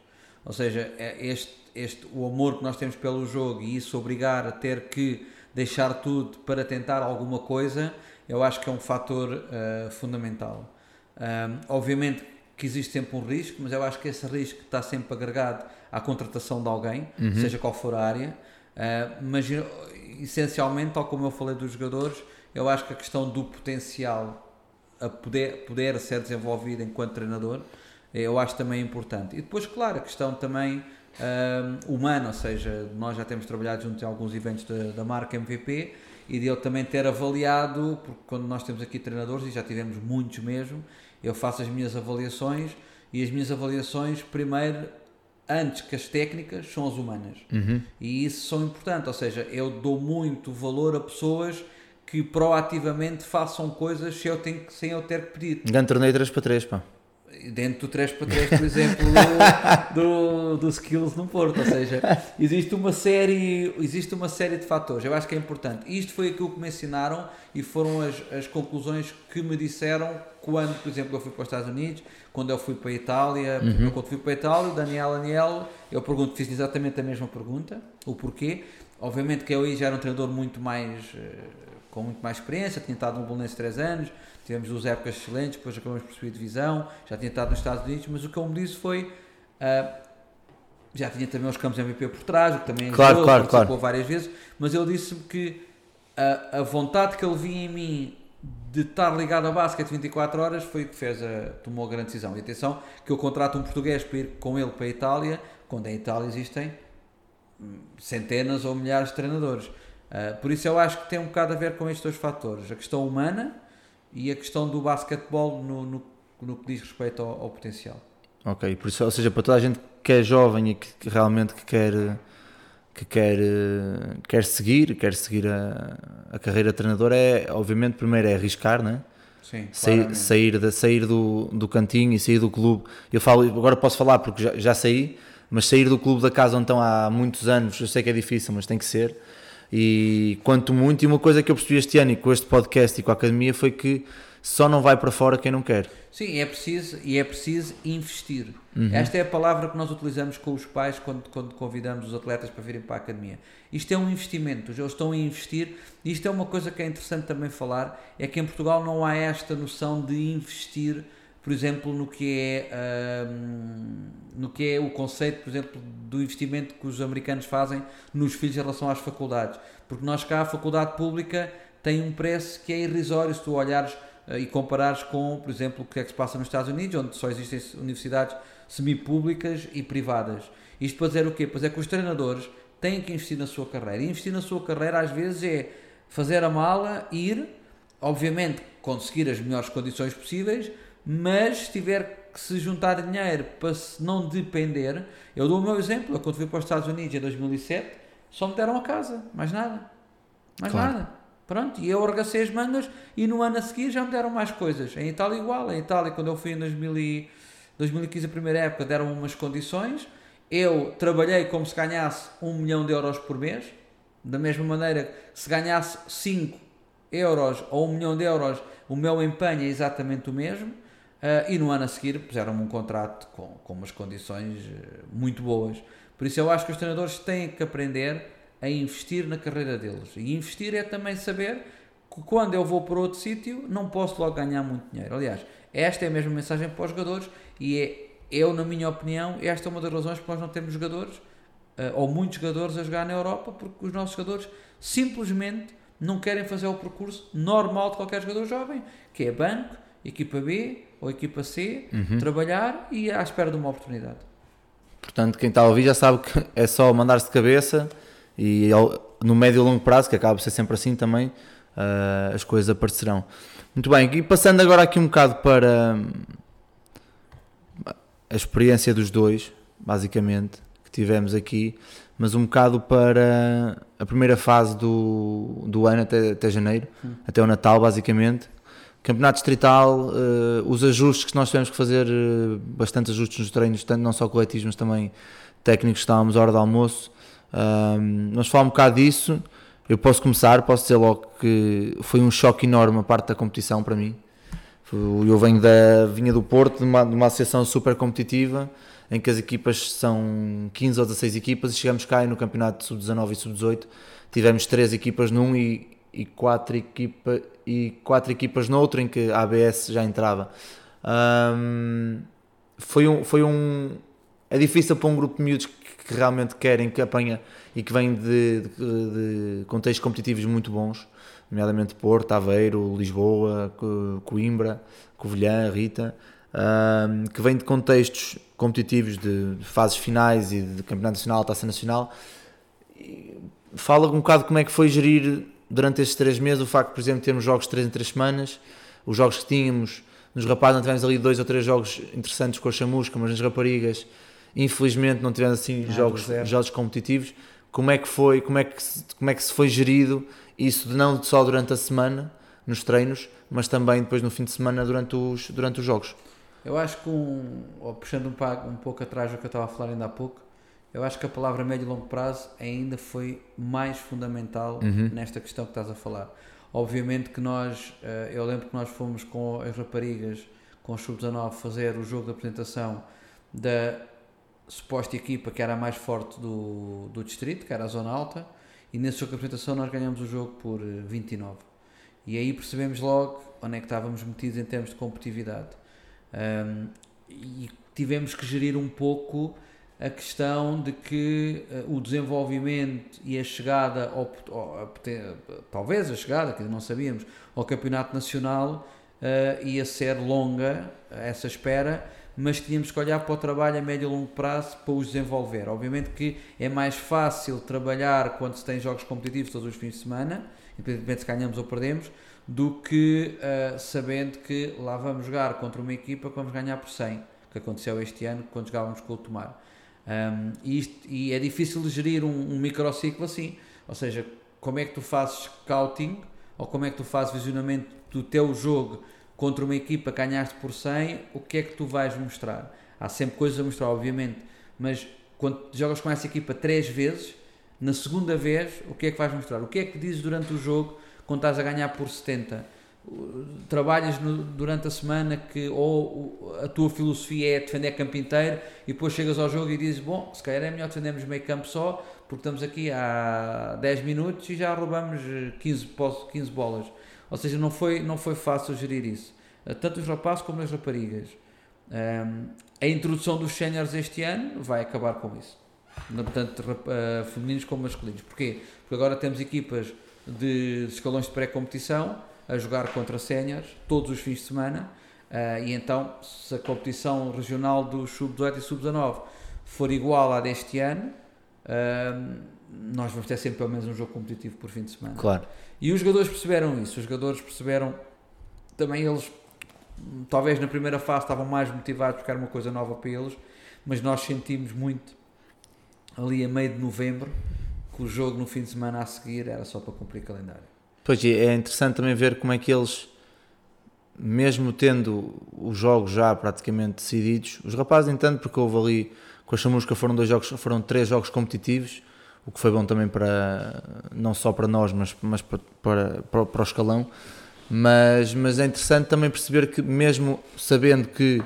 Ou seja, é este este, o amor que nós temos pelo jogo e isso obrigar a ter que deixar tudo para tentar alguma coisa, eu acho que é um fator uh, fundamental. Um, obviamente que existe sempre um risco, mas eu acho que esse risco está sempre agregado à contratação de alguém, uhum. seja qual for a área. Uh, mas essencialmente, tal como eu falei dos jogadores, eu acho que a questão do potencial a poder, poder ser desenvolvido enquanto treinador, eu acho também importante. E depois, claro, a questão também humano, ou seja, nós já temos trabalhado junto em alguns eventos da, da marca MVP e de eu também ter avaliado, porque quando nós temos aqui treinadores, e já tivemos muitos mesmo, eu faço as minhas avaliações e as minhas avaliações, primeiro, antes que as técnicas, são as humanas. Uhum. E isso são importantes, ou seja, eu dou muito valor a pessoas que proativamente façam coisas sem eu, tenho, sem eu ter que pedir. Grande torneio 3 para 3, pá dentro do 3 para 3, por exemplo, [LAUGHS] do, do skills no Porto. Ou seja, existe uma série, existe uma série de fatores. Eu acho que é importante. Isto foi aquilo que me ensinaram e foram as, as conclusões que me disseram quando, por exemplo, eu fui para os Estados Unidos, quando eu fui para a Itália. Uhum. Quando fui para a Itália, Daniel Aniel, eu pergunto, fiz exatamente a mesma pergunta, o porquê. Obviamente que eu aí já era um treinador muito mais, eh, com muito mais experiência, tinha estado no Bolonense 3 anos, tivemos duas épocas excelentes, depois acabamos por subir divisão, já tinha estado nos Estados Unidos, mas o que ele me disse foi. Uh, já tinha também os campos MVP por trás, o que também claro, ajudou, claro, participou claro. várias vezes, mas ele disse-me que a, a, vontade que ele via em mim de estar ligado a basquete 24 horas foi o que fez a, tomou a grande decisão. E atenção, que eu contrato um português para ir com ele para a Itália, quando em Itália existem centenas ou milhares de treinadores. Uh, por isso eu acho que tem um bocado a ver com estes dois fatores. A questão humana e a questão do basquetebol no, no, no que diz respeito ao, ao, potencial. Ok, por isso, ou seja, para toda a gente que é jovem e que, que realmente que quer que quer, quer seguir, quer seguir a, a carreira de treinador, é obviamente primeiro é arriscar, né? Sim, sair, sair, de, sair do, do cantinho e sair do clube. Eu falo, agora posso falar porque já, já saí, mas sair do clube da casa onde estão há muitos anos, eu sei que é difícil, mas tem que ser e quanto muito, e uma coisa que eu percebi este ano e com este podcast e com a academia foi que só não vai para fora quem não quer. Sim, é preciso, e é preciso investir. Uhum. Esta é a palavra que nós utilizamos com os pais quando, quando convidamos os atletas para virem para a academia. Isto é um investimento, eles estão a investir. E isto é uma coisa que é interessante também falar: é que em Portugal não há esta noção de investir, por exemplo, no que é, um, no que é o conceito, por exemplo, do investimento que os americanos fazem nos filhos em relação às faculdades. Porque nós cá, a faculdade pública tem um preço que é irrisório se tu olhares eh, e comparares com, por exemplo, o que é que se passa nos Estados Unidos, onde só existem universidades semipúblicas e privadas. Isto para dizer o quê? Pois é que os treinadores têm que investir na sua carreira. E investir na sua carreira às vezes é fazer a mala, ir, obviamente conseguir as melhores condições possíveis, mas se tiver que se juntar dinheiro para se não depender, eu dou o meu exemplo, eu quando fui para os Estados Unidos em 2007, só me deram a casa, mais nada. Mais claro. nada. Pronto, e eu arregacei as mangas e no ano a seguir já me deram mais coisas. Em Itália igual, em Itália quando eu fui em 2000 2015 a primeira época deram umas condições, eu trabalhei como se ganhasse 1 milhão de euros por mês, da mesma maneira que se ganhasse 5 euros ou 1 milhão de euros, o meu empenho é exatamente o mesmo, e no ano a seguir puseram-me um contrato com, com umas condições uh, muito boas. Por isso eu acho que os treinadores têm que aprender a investir na carreira deles. E investir é também saber que quando eu vou para outro sítio não posso logo ganhar muito dinheiro. Aliás, esta é a mesma mensagem para os jogadores e é, eu, na minha opinião, esta é uma das razões para nós não temos jogadores, uh, ou muitos jogadores, a jogar na Europa, porque os nossos jogadores simplesmente não querem fazer o percurso normal de qualquer jogador jovem, que é banco, equipa B ou equipa C, uhum. trabalhar e à espera de uma oportunidade. Portanto, quem está a ouvir já sabe que [LAUGHS] é só mandar-se de cabeça e no médio e longo prazo, que acaba por ser sempre assim também, uh, as coisas aparecerão. Muito bem, e passando agora aqui um bocado para hum, a experiência dos dois, basicamente, que tivemos aqui, mas um bocado para a primeira fase do, do ano até, até janeiro, hum. até o Natal, basicamente. Campeonato distrital, uh, os ajustes que nós tivemos que fazer, uh, bastante ajustes nos treinos, tanto não só coletivos, mas também técnicos, estávamos à hora de almoço. Uh, vamos falar um bocado disso. Eu posso começar, posso dizer logo que foi um choque enorme a parte da competição para mim. Eu venho da vinha do Porto, de uma, de uma associação super competitiva, em que as equipas são 15 ou 16 equipas, e chegamos cá e no campeonato sub-19 e sub-18 tivemos três equipas num e, e, quatro, equipa, e quatro equipas no outro, em que a ABS já entrava. Um, foi um, foi um. É difícil para um grupo de miúdos que, que realmente querem, que apanha e que vêm de, de, de contextos competitivos muito bons nomeadamente Porto, Aveiro, Lisboa, Coimbra, Covilhã, Rita, que vem de contextos competitivos de, fases finais e de campeonato nacional, taça nacional. fala um bocado como é que foi gerir durante estes três meses o facto de, por exemplo, termos jogos de três em três semanas, os jogos que tínhamos, nos rapazes não tivemos ali dois ou três jogos interessantes com a chamusca, mas nas raparigas, infelizmente não tivemos assim ah, jogos, jogos competitivos. Como é que foi, como é que, como é que se foi gerido isso não só durante a semana, nos treinos, mas também depois no fim de semana durante os, durante os jogos. Eu acho que, um, puxando um, um pouco atrás do que eu estava a falar ainda há pouco, eu acho que a palavra médio e longo prazo ainda foi mais fundamental uhum. nesta questão que estás a falar. Obviamente que nós, eh, eu lembro que nós fomos com as raparigas, com o Sub-19, fazer o jogo de apresentação da suposta equipa que era a mais forte do, do distrito, que era a Zona Alta, e nesse jogo de apresentação nós ganhamos o jogo por 29. Eh, e aí percebemos logo onde é que estávamos metidos em termos de competitividade. Um, e tivemos que gerir um pouco a questão de que uh, o desenvolvimento e a chegada, ao, ao, talvez a chegada, que não sabíamos, ao Campeonato Nacional uh, ia ser longa, essa espera, mas tínhamos que olhar para o trabalho a médio e longo prazo para os desenvolver. Obviamente que é mais fácil trabalhar quando se tem jogos competitivos todos os fins de semana, independentemente se ganhamos ou perdemos, do que uh, sabendo que lá vamos jogar contra uma equipa que vamos ganhar por 100, que aconteceu este ano quando jogávamos com o Tomar. Um, e, isto, e, é difícil gerir um, um microciclo assim, ou seja, como é que tu fazes scouting ou como é que tu fazes visionamento do teu jogo contra uma equipa que ganhaste por 100, o que é que tu vais mostrar? Há sempre coisas a mostrar, obviamente, mas quando jogas com essa equipa três vezes, na segunda vez, o que é que vais mostrar? O que é que dizes durante o jogo quando estás a ganhar por 70? Trabalhas no, durante a semana que ou a tua filosofia é defender campo inteiro e depois chegas ao jogo e dizes, bom, se calhar é melhor defendermos meio campo só, porque estamos aqui há 10 minutos e já roubamos 15, 15 bolas. Ou seja, não foi, não foi fácil gerir isso. Tanto os rapazes como as raparigas. Um, a introdução dos séniores este ano vai acabar com isso. Tanto uh, femininos como masculinos. Porquê? Porque agora temos equipas de escalões de pré-competição a jogar contra séniores todos os fins de semana. Uh, e então, se a competição regional do sub-18 e sub-19 for igual à deste ano, uh, nós vamos ter sempre pelo menos um jogo competitivo por fim de semana. Claro. E os jogadores perceberam isso. Os jogadores perceberam também eles, talvez na primeira fase, estavam mais motivados porque era uma coisa nova para eles, mas nós sentimos muito ali a meio de novembro que o jogo no fim de semana a seguir era só para cumprir calendário. Pois é interessante também ver como é que eles, mesmo tendo os jogos já praticamente decididos, os rapazes, entanto, porque houve ali com a Chamusca foram dois jogos, foram três jogos competitivos, o que foi bom também para não só para nós, mas, mas para, para, para, o escalão. Mas, mas é interessante também perceber que, mesmo sabendo que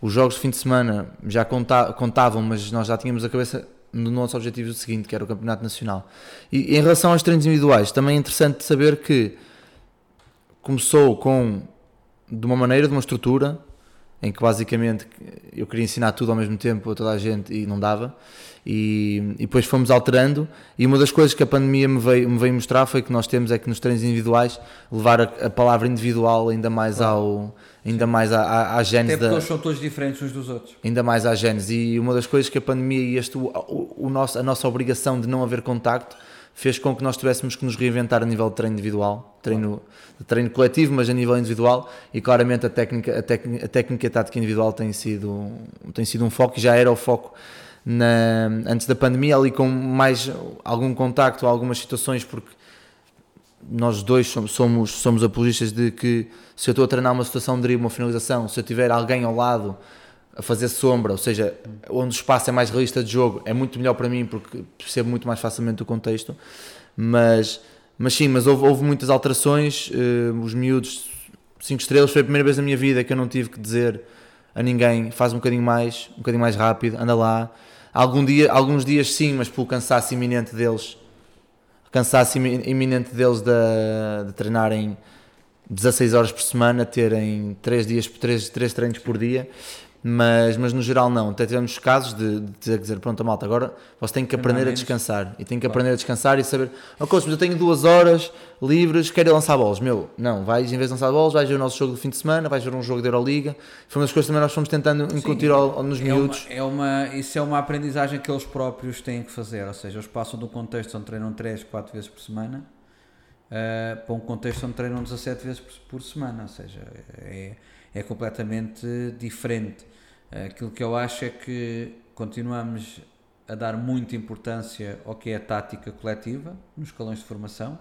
os jogos de fim de semana já contavam, mas nós já tínhamos a cabeça no nosso objetivo seguinte, que era o Campeonato Nacional. E em relação aos treinos individuais, também é interessante saber que começou com de uma maneira, de uma estrutura, em que basicamente eu queria ensinar tudo ao mesmo tempo a toda a gente e não dava. E, e, depois fomos alterando e uma das coisas que a pandemia me veio, me veio mostrar foi que nós temos é que nos treinos individuais levar a, a palavra individual ainda mais claro. ao ainda Sim. mais à, à, à gênese Até porque da, são todos diferentes uns dos outros ainda mais à gênese e uma das coisas que a pandemia e este, o, o, o nosso, a nossa obrigação de não haver contacto fez com que nós tivéssemos que nos reinventar a nível de treino individual, treino, de treino coletivo, mas a nível individual, e claramente a técnica, a técnica, a técnica e a tática individual tem sido, tem sido um foco, e já era o foco na, antes da pandemia, ali com mais algum contacto, algumas situações, porque nós dois somos, somos, somos apologistas de que se eu estou a treinar uma situação de uma finalização, se eu tiver alguém ao lado a fazer sombra, ou seja, onde o espaço é mais realista de jogo, é muito melhor para mim porque percebo muito mais facilmente o contexto. Mas, mas sim, mas houve, houve muitas alterações. Uh, os miúdos, 5 estrelas, foi a primeira vez na minha vida que eu não tive que dizer a ninguém faz um bocadinho mais, um bocadinho mais rápido, anda lá. Algum dia, alguns dias sim, mas pelo cansaço iminente deles, cansaço iminente deles de, de treinarem 16 horas por semana, terem 3 dias, 3, 3 treinos por dia, mas, mas no geral não. Até tivemos casos de, de dizer, pronto, malta, agora você tem que aprender a descansar. E tem que aprender a descansar e saber, oh coach, mas eu tenho duas horas livres, quero lançar bolas. Meu, não, vais em vez de lançar bolas, vais ver o nosso jogo do fim de semana, vais ver um jogo da Euroliga. Foi uma das coisas que também nós fomos tentando incutir nos é miúdos. Uma, é uma, isso é uma aprendizagem que eles próprios têm que fazer, ou seja, eles passam do contexto onde treinam 3, 4 vezes por semana uh, para um contexto onde treinam 17 vezes por, por semana, ou seja, é, é completamente diferente. Aquilo que eu acho é que continuamos a dar muita importância ao que é a tática coletiva nos escalões de formação.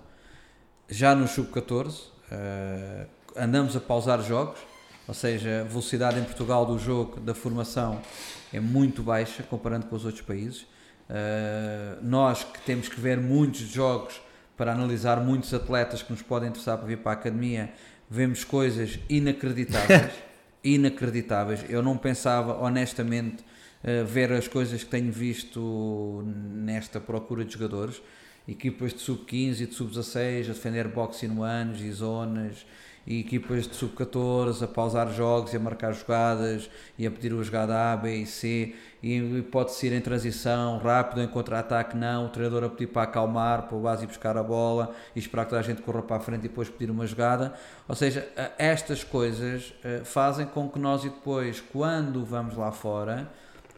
Já no sub-14, uh, eh, andamos a pausar jogos, ou seja, a velocidade em Portugal do jogo, da formação, é muito baixa comparando com os outros países. Uh, nós que temos que ver muitos jogos para analisar muitos atletas que nos podem interessar para vir para a academia, vemos coisas inacreditáveis. [LAUGHS] inacreditáveis. Eu não pensava, honestamente, uh, ver as coisas que tenho visto nesta procura de jogadores. Equipas de sub-15 e de sub-16 a defender boxe no anos e zonas, e equipas de sub-14 a pausar jogos e a marcar jogadas e a pedir o jogada A, B e C e pode-se ir em transição rápido, em contra-ataque não, o treinador a pedir para acalmar, para o base ir buscar a bola e esperar que toda a gente corra para a frente e depois pedir uma jogada, ou seja, estas coisas eh, fazem com que nós e depois, quando vamos lá fora,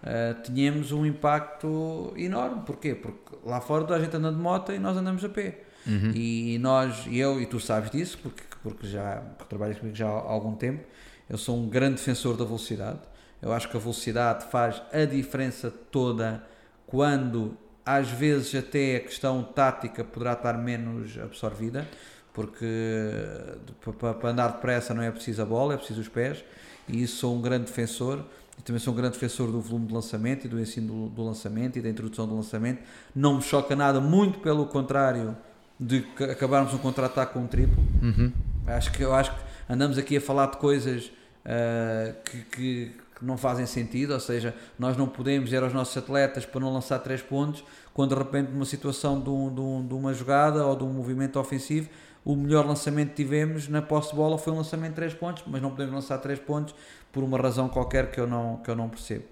Uh, tenhamos um impacto enorme. Porquê? Porque lá fora toda a gente anda de moto e nós andamos a pé. Uhum. E nós, eu e tu sabes disso, porque porque já trabalhas comigo já há algum tempo. Eu sou um grande defensor da velocidade. Eu acho que a velocidade faz a diferença toda quando, às vezes, até a questão tática poderá estar menos absorvida, porque para andar depressa não é preciso a bola, é preciso os pés, e isso sou um grande defensor. E também sou um grande defensor do volume de lançamento e do ensino do, do lançamento e da introdução do lançamento. Não me choca nada, muito pelo contrário de acabarmos um contra-ataque com um triplo. Uhum. Acho que, eu acho que andamos aqui a falar de coisas uh, que, que, que, não fazem sentido, ou seja, nós não podemos dizer aos nossos atletas para não lançar três pontos, quando de repente numa situação de, um, de, um, de uma jogada ou de um movimento ofensivo, o melhor lançamento que tivemos na posse de bola foi um lançamento de três pontos, mas não podemos lançar três pontos por uma razão qualquer que eu não, que eu não percebo.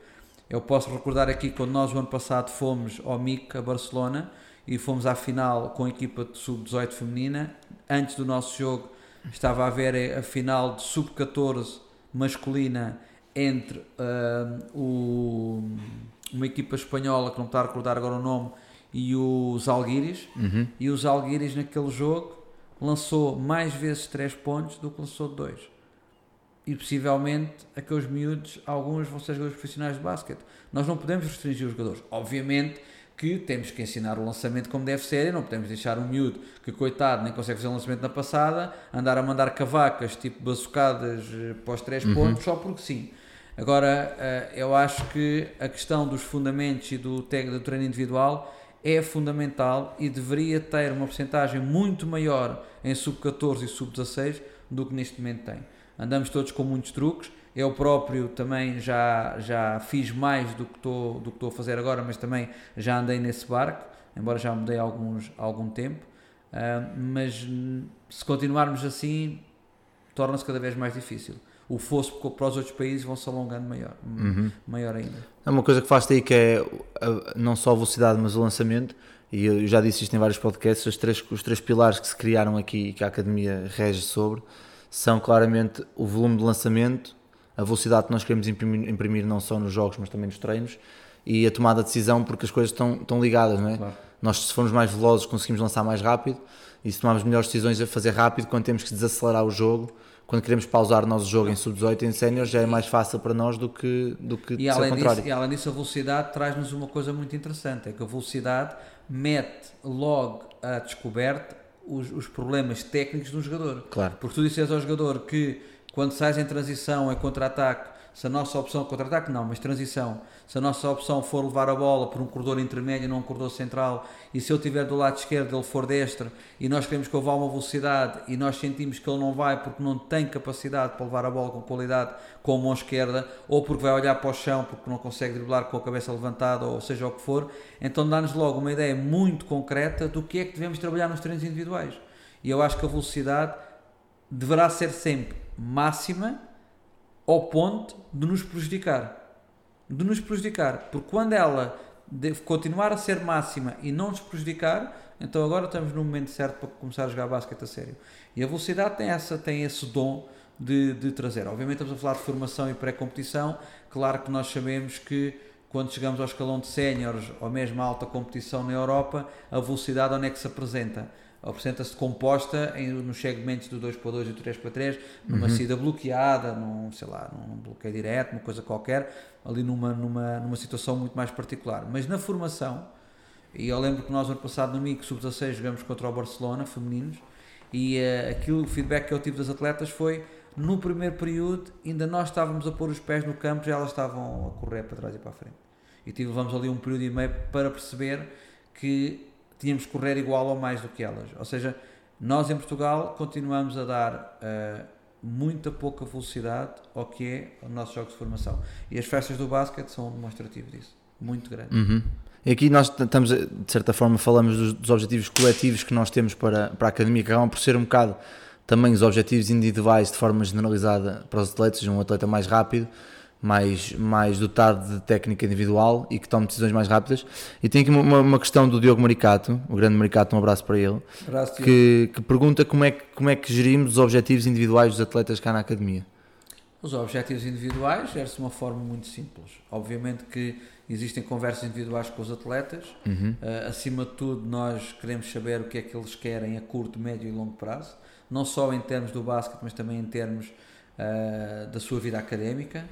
Eu posso recordar aqui quando nós o ano passado fomos ao MIC, a Barcelona, e fomos à final com a equipa de sub-18 feminina. Antes do nosso jogo estava a haver a final de sub-14 masculina entre uh, o, uma equipa espanhola, que não está a recordar agora o nome, e os Alguiris. Uhum. E os Alguiris naquele jogo lançou mais vezes 3 pontos do que lançou 2 e possivelmente aqueles miúdos, alguns vão ser jogadores profissionais de basquete. Nós não podemos restringir os jogadores. Obviamente que temos que ensinar o lançamento como deve ser e não podemos deixar um miúdo que, coitado, nem consegue fazer um lançamento na passada, andar a mandar cavacas, tipo bazucadas eh, para os 3 uhum. pontos, só porque sim. Agora, eh, eu acho que a questão dos fundamentos e do, do treino individual é fundamental e deveria ter uma porcentagem muito maior em sub-14 e sub-16 do que neste momento tem andamos todos com muitos truques. Eu próprio também já, já fiz mais do que, estou, do que estou a fazer agora, mas também já andei nesse barco, embora já mudei alguns, algum tempo. Uh, mas se continuarmos assim, torna-se cada vez mais difícil. O fosso para os outros países vão se alongando maior, uhum. maior ainda. É uma coisa que faz aí que é não só a velocidade, mas o lançamento. E eu já disse isto em vários podcasts: os três, os três pilares que se criaram aqui e que a academia rege sobre são claramente o volume de lançamento, a velocidade que nós queremos imprimir, imprimir, não só nos jogos, mas também nos treinos, e a tomada de decisão, porque as coisas estão, estão ligadas, não é? Claro. Nós, se formos mais velozes, conseguimos lançar mais rápido, e se tomarmos melhores decisões a fazer rápido, quando temos que desacelerar o jogo, quando queremos pausar o nosso jogo em sub-18 e em sénior, já é mais fácil para nós do que, do que e além contrário. Disso, e além disso, a velocidade traz-nos uma coisa muito interessante, é que a velocidade mete logo a descoberta os, os problemas técnicos do jogador. Claro. Porque tu disseres ao jogador que quando sais em transição é contra-ataque, se a nossa opção, contra-ataque não, mas transição, se a nossa opção for levar a bola por um corredor intermédio, não um corredor central, e se eu estiver do lado esquerdo, ele for destro, e nós queremos que ele vá uma velocidade, e nós sentimos que ele não vai porque não tem capacidade para levar a bola com qualidade com a mão esquerda, ou porque vai olhar para o chão porque não consegue driblar com a cabeça levantada, ou seja o que for, então dá-nos logo uma ideia muito concreta do que é que devemos trabalhar nos treinos individuais. E eu acho que a velocidade deverá ser sempre máxima ao ponto de nos prejudicar. De nos prejudicar. Porque quando ela continuar a ser máxima e não nos prejudicar, então agora estamos no momento certo para começar a jogar basquete a sério. E a velocidade tem, essa, tem esse dom de, de trazer. Obviamente estamos a falar de formação e pré-competição. Claro que nós sabemos que quando chegamos ao escalão de séniores ou mesmo à alta competição na Europa, a velocidade onde é que se apresenta? Apresenta-se composta em, nos segmentos do 2 para 2 e do 3 para 3, numa uhum. saída bloqueada, num, sei lá, num bloqueio direto, uma coisa qualquer, ali numa, numa, numa situação muito mais particular. Mas na formação, e eu lembro que nós ano passado no MIC Sub-16 jogamos contra o Barcelona, femininos, e uh, aquilo, o feedback que eu tive das atletas foi no primeiro período ainda nós estávamos a pôr os pés no campo e elas estavam a correr para trás e para a frente. E tivemos ali um período e meio para perceber que tínhamos que correr igual ou mais do que elas. Ou seja, nós em Portugal continuamos a dar uh, muita pouca velocidade ao que é o nosso jogo de formação. E as festas do basquete são um demonstrativo disso. Muito grande. Uhum. E aqui nós estamos, de certa forma, falamos dos, dos, objetivos coletivos que nós temos para, para a academia, que acabam por ser um bocado também os objetivos individuais de forma generalizada para os atletas, um atleta mais rápido mais, mais dotado de técnica individual e que tome decisões mais rápidas. E tem aqui uma, uma questão do Diogo Maricato, o grande Maricato, um abraço para ele, abraço, que, que, pergunta como é, que, como é que gerimos os objetivos individuais dos atletas cá na academia. Os objetivos individuais gerem-se de uma forma muito simples. Obviamente que existem conversas individuais com os atletas. Uhum. Uh, acima de tudo, nós queremos saber o que é que eles querem a curto, médio e longo prazo, não só em termos do basquete, mas também em termos uh, da sua vida académica.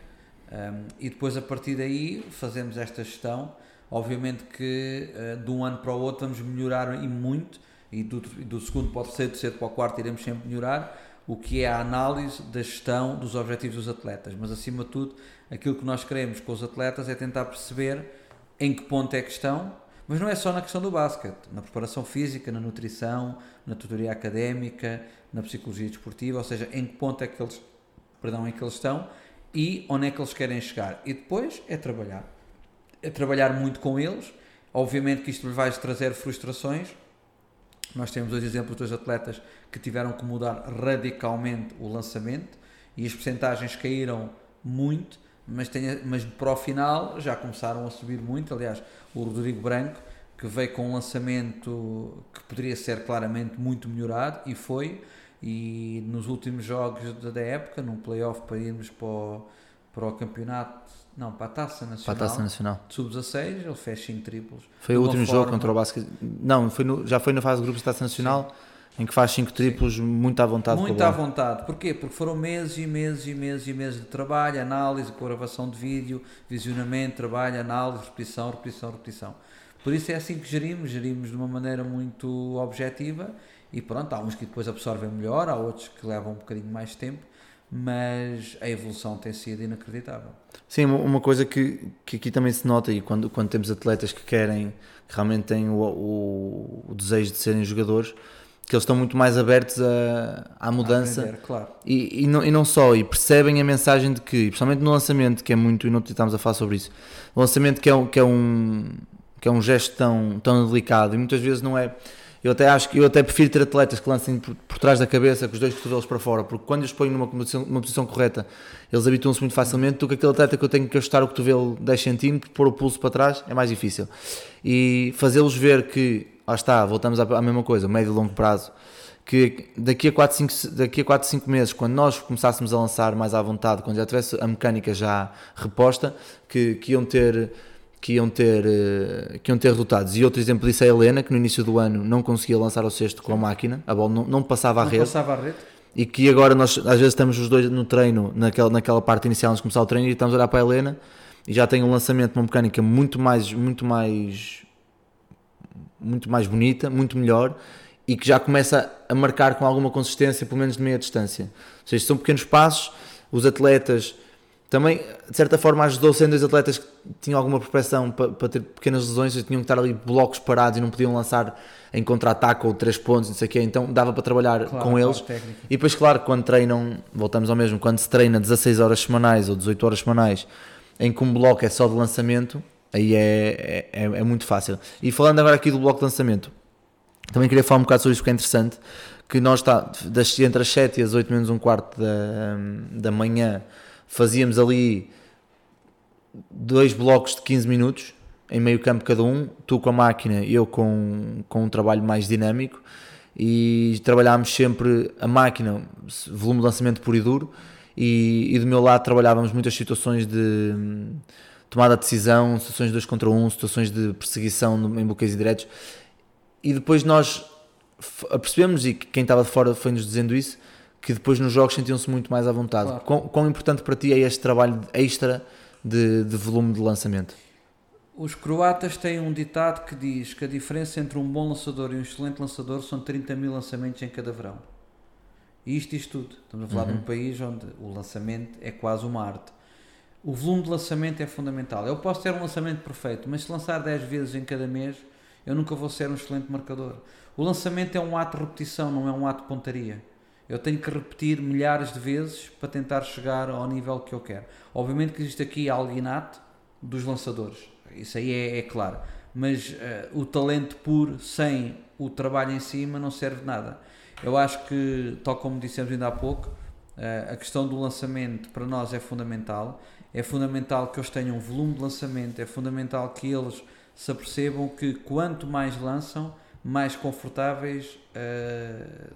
Um, e depois a partir daí fazemos esta gestão. Obviamente que uh, de um ano para o outro vamos melhorar e muito, e do, do segundo para o terceiro, terceiro para o quarto iremos sempre melhorar o que é a análise da gestão dos objetivos dos atletas. Mas acima de tudo, aquilo que nós queremos com os atletas é tentar perceber em que ponto é que estão, Mas não é só na questão do basquete, na preparação física, na nutrição, na tutoria académica, na psicologia desportiva, ou seja, em que ponto é que eles, perdão, em que eles estão e onde é que eles querem chegar. E depois é trabalhar. É trabalhar muito com eles. Obviamente que isto lhe vai trazer frustrações. Nós temos dois exemplos dois atletas que tiveram que mudar radicalmente o lançamento e as percentagens caíram muito, mas, tenha, mas para o final já começaram a subir muito. Aliás, o Rodrigo Branco, que veio com um lançamento que poderia ser claramente muito melhorado, e foi. E nos últimos jogos da época, num playoff para irmos para o, para o campeonato, não, para a Taça Nacional, para a Taça Nacional. sub-16, ele fez 5 triplos. Foi o último forma... jogo contra o Basket. Não, foi no, já foi na fase de grupos da Taça Nacional. Sim em que faz 5 triplos Sim. muito à vontade. Muito à vontade. Porquê? Porque foram meses e meses e meses e meses de trabalho, análise, gravação de vídeo, visionamento, trabalho, análise, repetição, repetição, repetição. Por isso é assim que gerimos, gerimos de uma maneira muito objetiva e pronto, há uns que depois absorvem melhor, há outros que levam um bocadinho mais tempo, mas a evolução tem sido inacreditável. Sim, uma coisa que, que aqui também se nota e quando, quando temos atletas que querem, que realmente têm o, o, o desejo de serem jogadores, que eles estão muito mais abertos a, à mudança aprender, claro. e, e, não, e não só, e percebem a mensagem de que, principalmente no lançamento, que é muito, e não estamos a falar sobre isso, o lançamento que é, que é, um, que é um gesto tão, tão delicado e muitas vezes não é. Eu até acho que eu até prefiro ter atletas que lancem por, por trás da cabeça com os dois cotovelos para fora, porque quando os ponho numa posição, posição correta, eles habituam-se muito facilmente, do que aquele atleta que eu tenho que ajustar o cotovelo 10 cm, pôr o pulso para trás, é mais difícil. E fazê-los ver que lá está, voltamos à, mesma coisa, médio e longo prazo, que daqui a 4, 5, daqui a 4, 5 meses, quando nós começássemos a lançar mais à vontade, quando já tivesse a mecânica já reposta, que, que iam ter que iam ter eh, que iam ter resultados. E outro exemplo disso é a Helena, que no início do ano não conseguia lançar ao sexto com a máquina, a bola não, não passava não rede. Passava a rede. E que agora nós às vezes estamos os dois no treino, naquela, naquela parte inicial antes de começar o treino, e estamos a olhar para a Helena e já tem um lançamento, uma mecânica muito mais, muito mais muito mais bonita, muito melhor e que já começa a marcar com alguma consistência, pelo menos de meia distância. Ou seja, são pequenos passos, os atletas também, de certa forma, ajudou sendo dois atletas que tinham alguma propensão para, para ter pequenas lesões, e tinham que estar ali blocos parados e não podiam lançar em contra-ataque ou três pontos, não sei o quê, então dava para trabalhar claro, com eles. E depois, claro, quando treinam, voltamos ao mesmo, quando se treina 16 horas semanais ou 18 horas semanais, em que um bloco é só de lançamento, Aí é, é, é, muito fácil. E falando agora aqui do bloco de lançamento, também queria falar um bocado sobre isso porque é interessante. Que nós está, das, entre as 7 e as 8 menos um quarto da, da manhã fazíamos ali dois blocos de 15 minutos em meio campo cada um, tu com a máquina eu com, com um trabalho mais dinâmico e trabalhámos sempre a máquina, volume de lançamento puro e duro e, e do meu lado trabalhávamos muitas situações de tomada de decisão, situações de 2 contra 1, um, situações de perseguição em bloqueios indiretos. E depois nós percebemos, e quem estava de fora foi-nos dizendo isso, que depois nos jogos sentiam-se muito mais à vontade. Claro. Quão, quão, importante para ti é este trabalho extra de, de volume de lançamento? Os croatas têm um ditado que diz que a diferença entre um bom lançador e um excelente lançador são 30 mil lançamentos em cada verão. E isto diz tudo. Estamos a falar uhum. de um uhum. país onde o lançamento é quase uma arte o volume de lançamento é fundamental. Eu posso ter um lançamento perfeito, mas se lançar 10 vezes em cada mês, eu nunca vou ser um excelente marcador. O lançamento é um ato de repetição, não é um ato de pontaria. Eu tenho que repetir milhares de vezes para tentar chegar ao nível que eu quero. Obviamente que existe aqui algo inato dos lançadores, isso aí é, é claro. Mas uh, o talento puro, sem o trabalho em cima, não serve de nada. Eu acho que, tal como dissemos ainda há pouco, uh, a questão do lançamento para nós é fundamental é fundamental que eles tenham volume de lançamento, é fundamental que eles se apercebam que quanto mais lançam, mais confortáveis uh,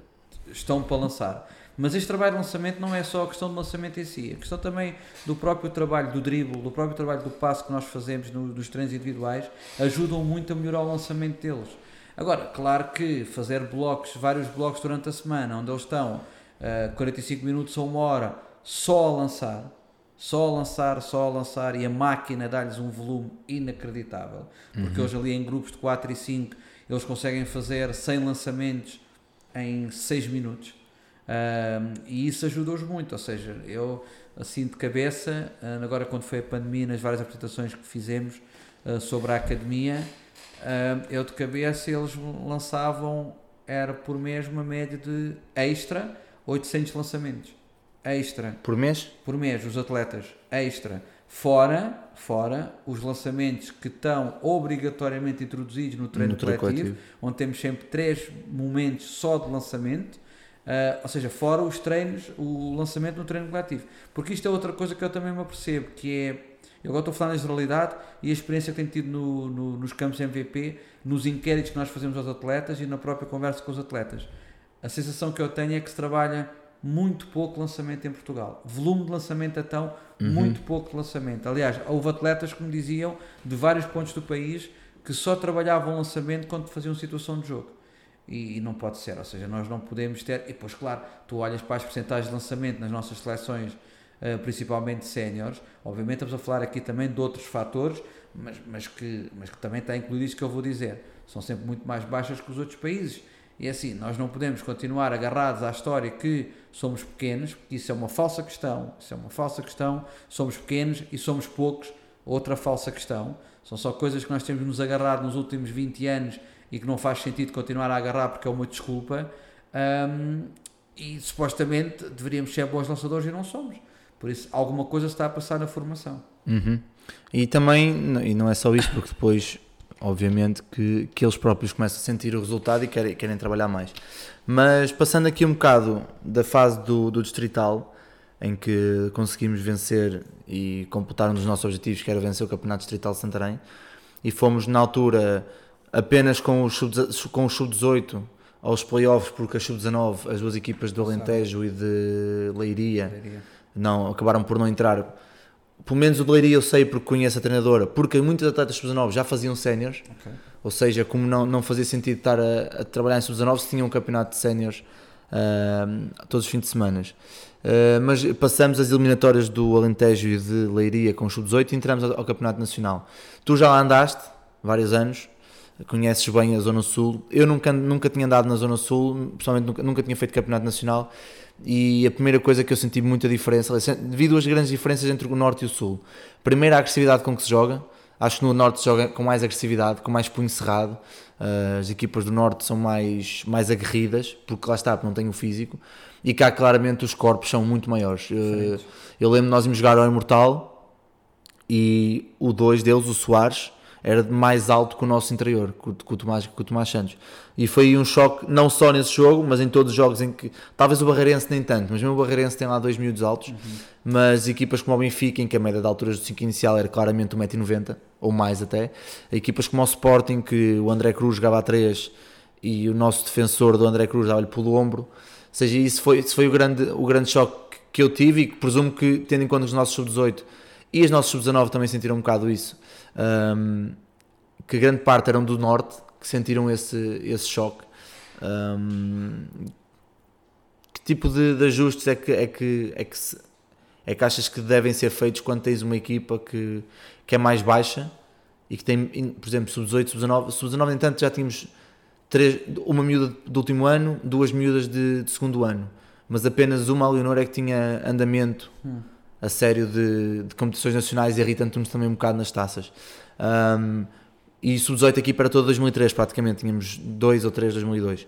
estão para lançar. Mas este trabalho de lançamento não é só a questão do lançamento em si, a questão também do próprio trabalho do dribble, do próprio trabalho do passo que nós fazemos no, nos treinos individuais, ajudam muito a melhorar o lançamento deles. Agora, claro que fazer blocos, vários blocos durante a semana, onde eles estão uh, 45 minutos ou uma hora só a lançar, só a lançar, só a lançar e a máquina dá-lhes um volume inacreditável. Porque uhum. hoje ali em grupos de 4 e 5 eles conseguem fazer 100 lançamentos em 6 minutos. Um, e isso ajuda-os muito, ou seja, eu assim de cabeça, agora quando foi a pandemia, nas várias apresentações que fizemos uh, sobre a academia, Uh, eu de cabeça eles lançavam, era por mês uma média de extra 800 lançamentos. Extra. Por mês? Por mês, os atletas. Extra. Fora, fora os lançamentos que estão obrigatoriamente introduzidos no treino, no treino coletivo, coletivo, onde temos sempre três momentos só de lançamento, uh, ou seja, fora os treinos, o lançamento no treino coletivo. Porque isto é outra coisa que eu também me apercebo, que é eu agora estou a falar na generalidade e a experiência que tenho tido no, no, nos campos MVP, nos inquéritos que nós fazemos aos atletas e na própria conversa com os atletas. A sensação que eu tenho é que se trabalha muito pouco lançamento em Portugal. Volume de lançamento então, uhum. muito pouco lançamento. Aliás, houve atletas que me diziam de vários pontos do país que só trabalhavam lançamento quando faziam situação de jogo. E, e, não pode ser, ou seja, nós não podemos ter. E depois, claro, tu olhas para as porcentagens de lançamento nas nossas seleções eh, principalmente séniores. Obviamente estamos a falar aqui também de outros fatores, mas, mas, que, mas que também está incluído isso que eu vou dizer. São sempre muito mais baixas que os outros países. E é assim, nós não podemos continuar agarrados à história que somos pequenos, porque isso é uma falsa questão. Isso é uma falsa questão. Somos pequenos e somos poucos. Outra falsa questão. São só coisas que nós temos nos agarrar nos últimos 20 anos e que não faz sentido continuar a agarrar porque é uma desculpa. Um, e supostamente deveríamos ser bons lançadores e não somos. Por isso, alguma coisa está a passar na formação. Uhum. E também, e não é só isso, porque depois, obviamente, que, que eles próprios começam a sentir o resultado e querem, querem trabalhar mais. Mas passando aqui um bocado da fase do, do distrital, em que conseguimos vencer e completar um dos nossos objetivos, que era vencer o Campeonato Distrital de Santarém, e fomos na altura apenas com o sub-18 sub aos playoffs, porque a sub-19, as duas equipas do Alentejo e de Leiria, Leiria não, acabaram por não entrar. Pelo menos o de Leiria eu sei porque conheço a treinadora, porque muitos atletas sub-19 já faziam séniores, okay. ou seja, como não, não fazia sentido estar a, a trabalhar em sub-19 se tinham um campeonato de séniores uh, todos os fins de semana. Uh, mas passamos as eliminatórias do Alentejo e de Leiria com o sub-18 e entramos ao, ao, Campeonato Nacional. Tu já lá andaste vários anos, conheces bem a Zona Sul. Eu nunca, nunca tinha andado na Zona Sul, pessoalmente nunca, nunca tinha feito Campeonato Nacional e a primeira coisa que eu senti muita diferença, vi duas grandes diferenças entre o Norte e o Sul. Primeiro, a agressividade com que se joga. Acho que no Norte se joga com mais agressividade, com mais punho cerrado. Uh, as equipas do Norte são mais, mais aguerridas, porque lá está, porque não têm o físico. E cá, claramente, os corpos são muito maiores. Uh, eu lembro nós íamos jogar ao Imortal e o dois deles, o Soares, era mais alto que o nosso interior, com, o Tomás, com o Tomás Santos. E foi um choque, não só nesse jogo, mas em todos os jogos em que. Talvez o Barreirense nem tanto, mas mesmo o Barreirense tem lá dois miúdos altos. Uhum. Mas equipas como o Benfica, em que a média de alturas do 5 inicial era claramente 1,90m, ou mais até. Equipas como o Sporting, que o André Cruz jogava a 3 e o nosso defensor do André Cruz dava-lhe pelo ombro. Ou seja, isso foi, isso foi o, grande, o grande choque que eu tive e que presumo que, tendo em conta os nossos sub-18 e as nossas sub-19 também sentiram um bocado isso um, que grande parte eram do norte, que sentiram esse, esse choque. Um, que tipo de, de, ajustes é que, é, que, é, que se, é que achas que devem ser feitos quando tens uma equipa que, que é mais baixa e que tem, por exemplo, sub-18, sub-19, sub-19 entanto já tínhamos três, uma miúda do último ano, duas miúdas de, de segundo ano, mas apenas uma, a Leonor, é que tinha andamento. Hum a sério de, de competições nacionais e irritando-nos também um bocado nas taças. Um, e sub-18 aqui para todo 2003 praticamente, tínhamos dois ou três 2002.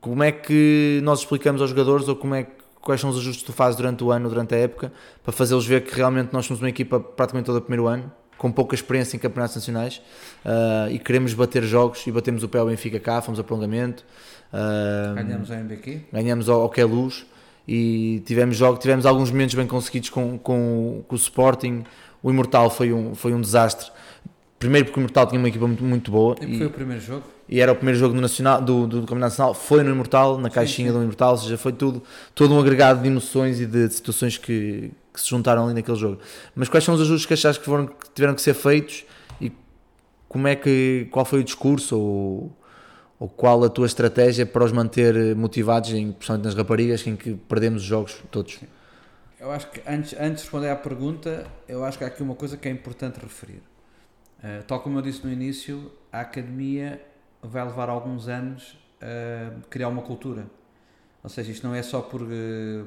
Como é que nós explicamos aos jogadores ou como é quais são os ajustes que tu fazes durante o ano, durante a época, para fazê-los ver que realmente nós somos uma equipa praticamente todo o primeiro ano, com pouca experiência em campeonatos nacionais uh, e queremos bater jogos e batemos o pé ao Benfica cá, fomos a prolongamento. Uh, ganhamos ao MBQ? Ganhamos ao, ao Queluz e tivemos jogos, tivemos alguns momentos bem conseguidos com, com, com, o Sporting. O Imortal foi um, foi um desastre. Primeiro porque o Imortal tinha uma equipa muito, muito boa. E, e foi o primeiro jogo? E era o primeiro jogo do, nacional, do, do, do Campeonato Nacional. Foi no Imortal, na caixinha sim, sim. do Imortal, ou seja, foi tudo, todo um agregado de emoções e de, de situações que, que, se juntaram ali naquele jogo. Mas quais são os ajustes que achaste que, foram, que tiveram que ser feitos e como é que, qual foi o discurso ou ou qual a tua estratégia para os manter motivados, em, principalmente nas raparigas, em que perdemos os jogos todos? Eu acho que antes, antes de responder à pergunta, eu acho que há aqui uma coisa que é importante referir. Uh, tal como eu disse no início, a academia vai levar alguns anos a criar uma cultura. Ou seja, isto não é só por uh,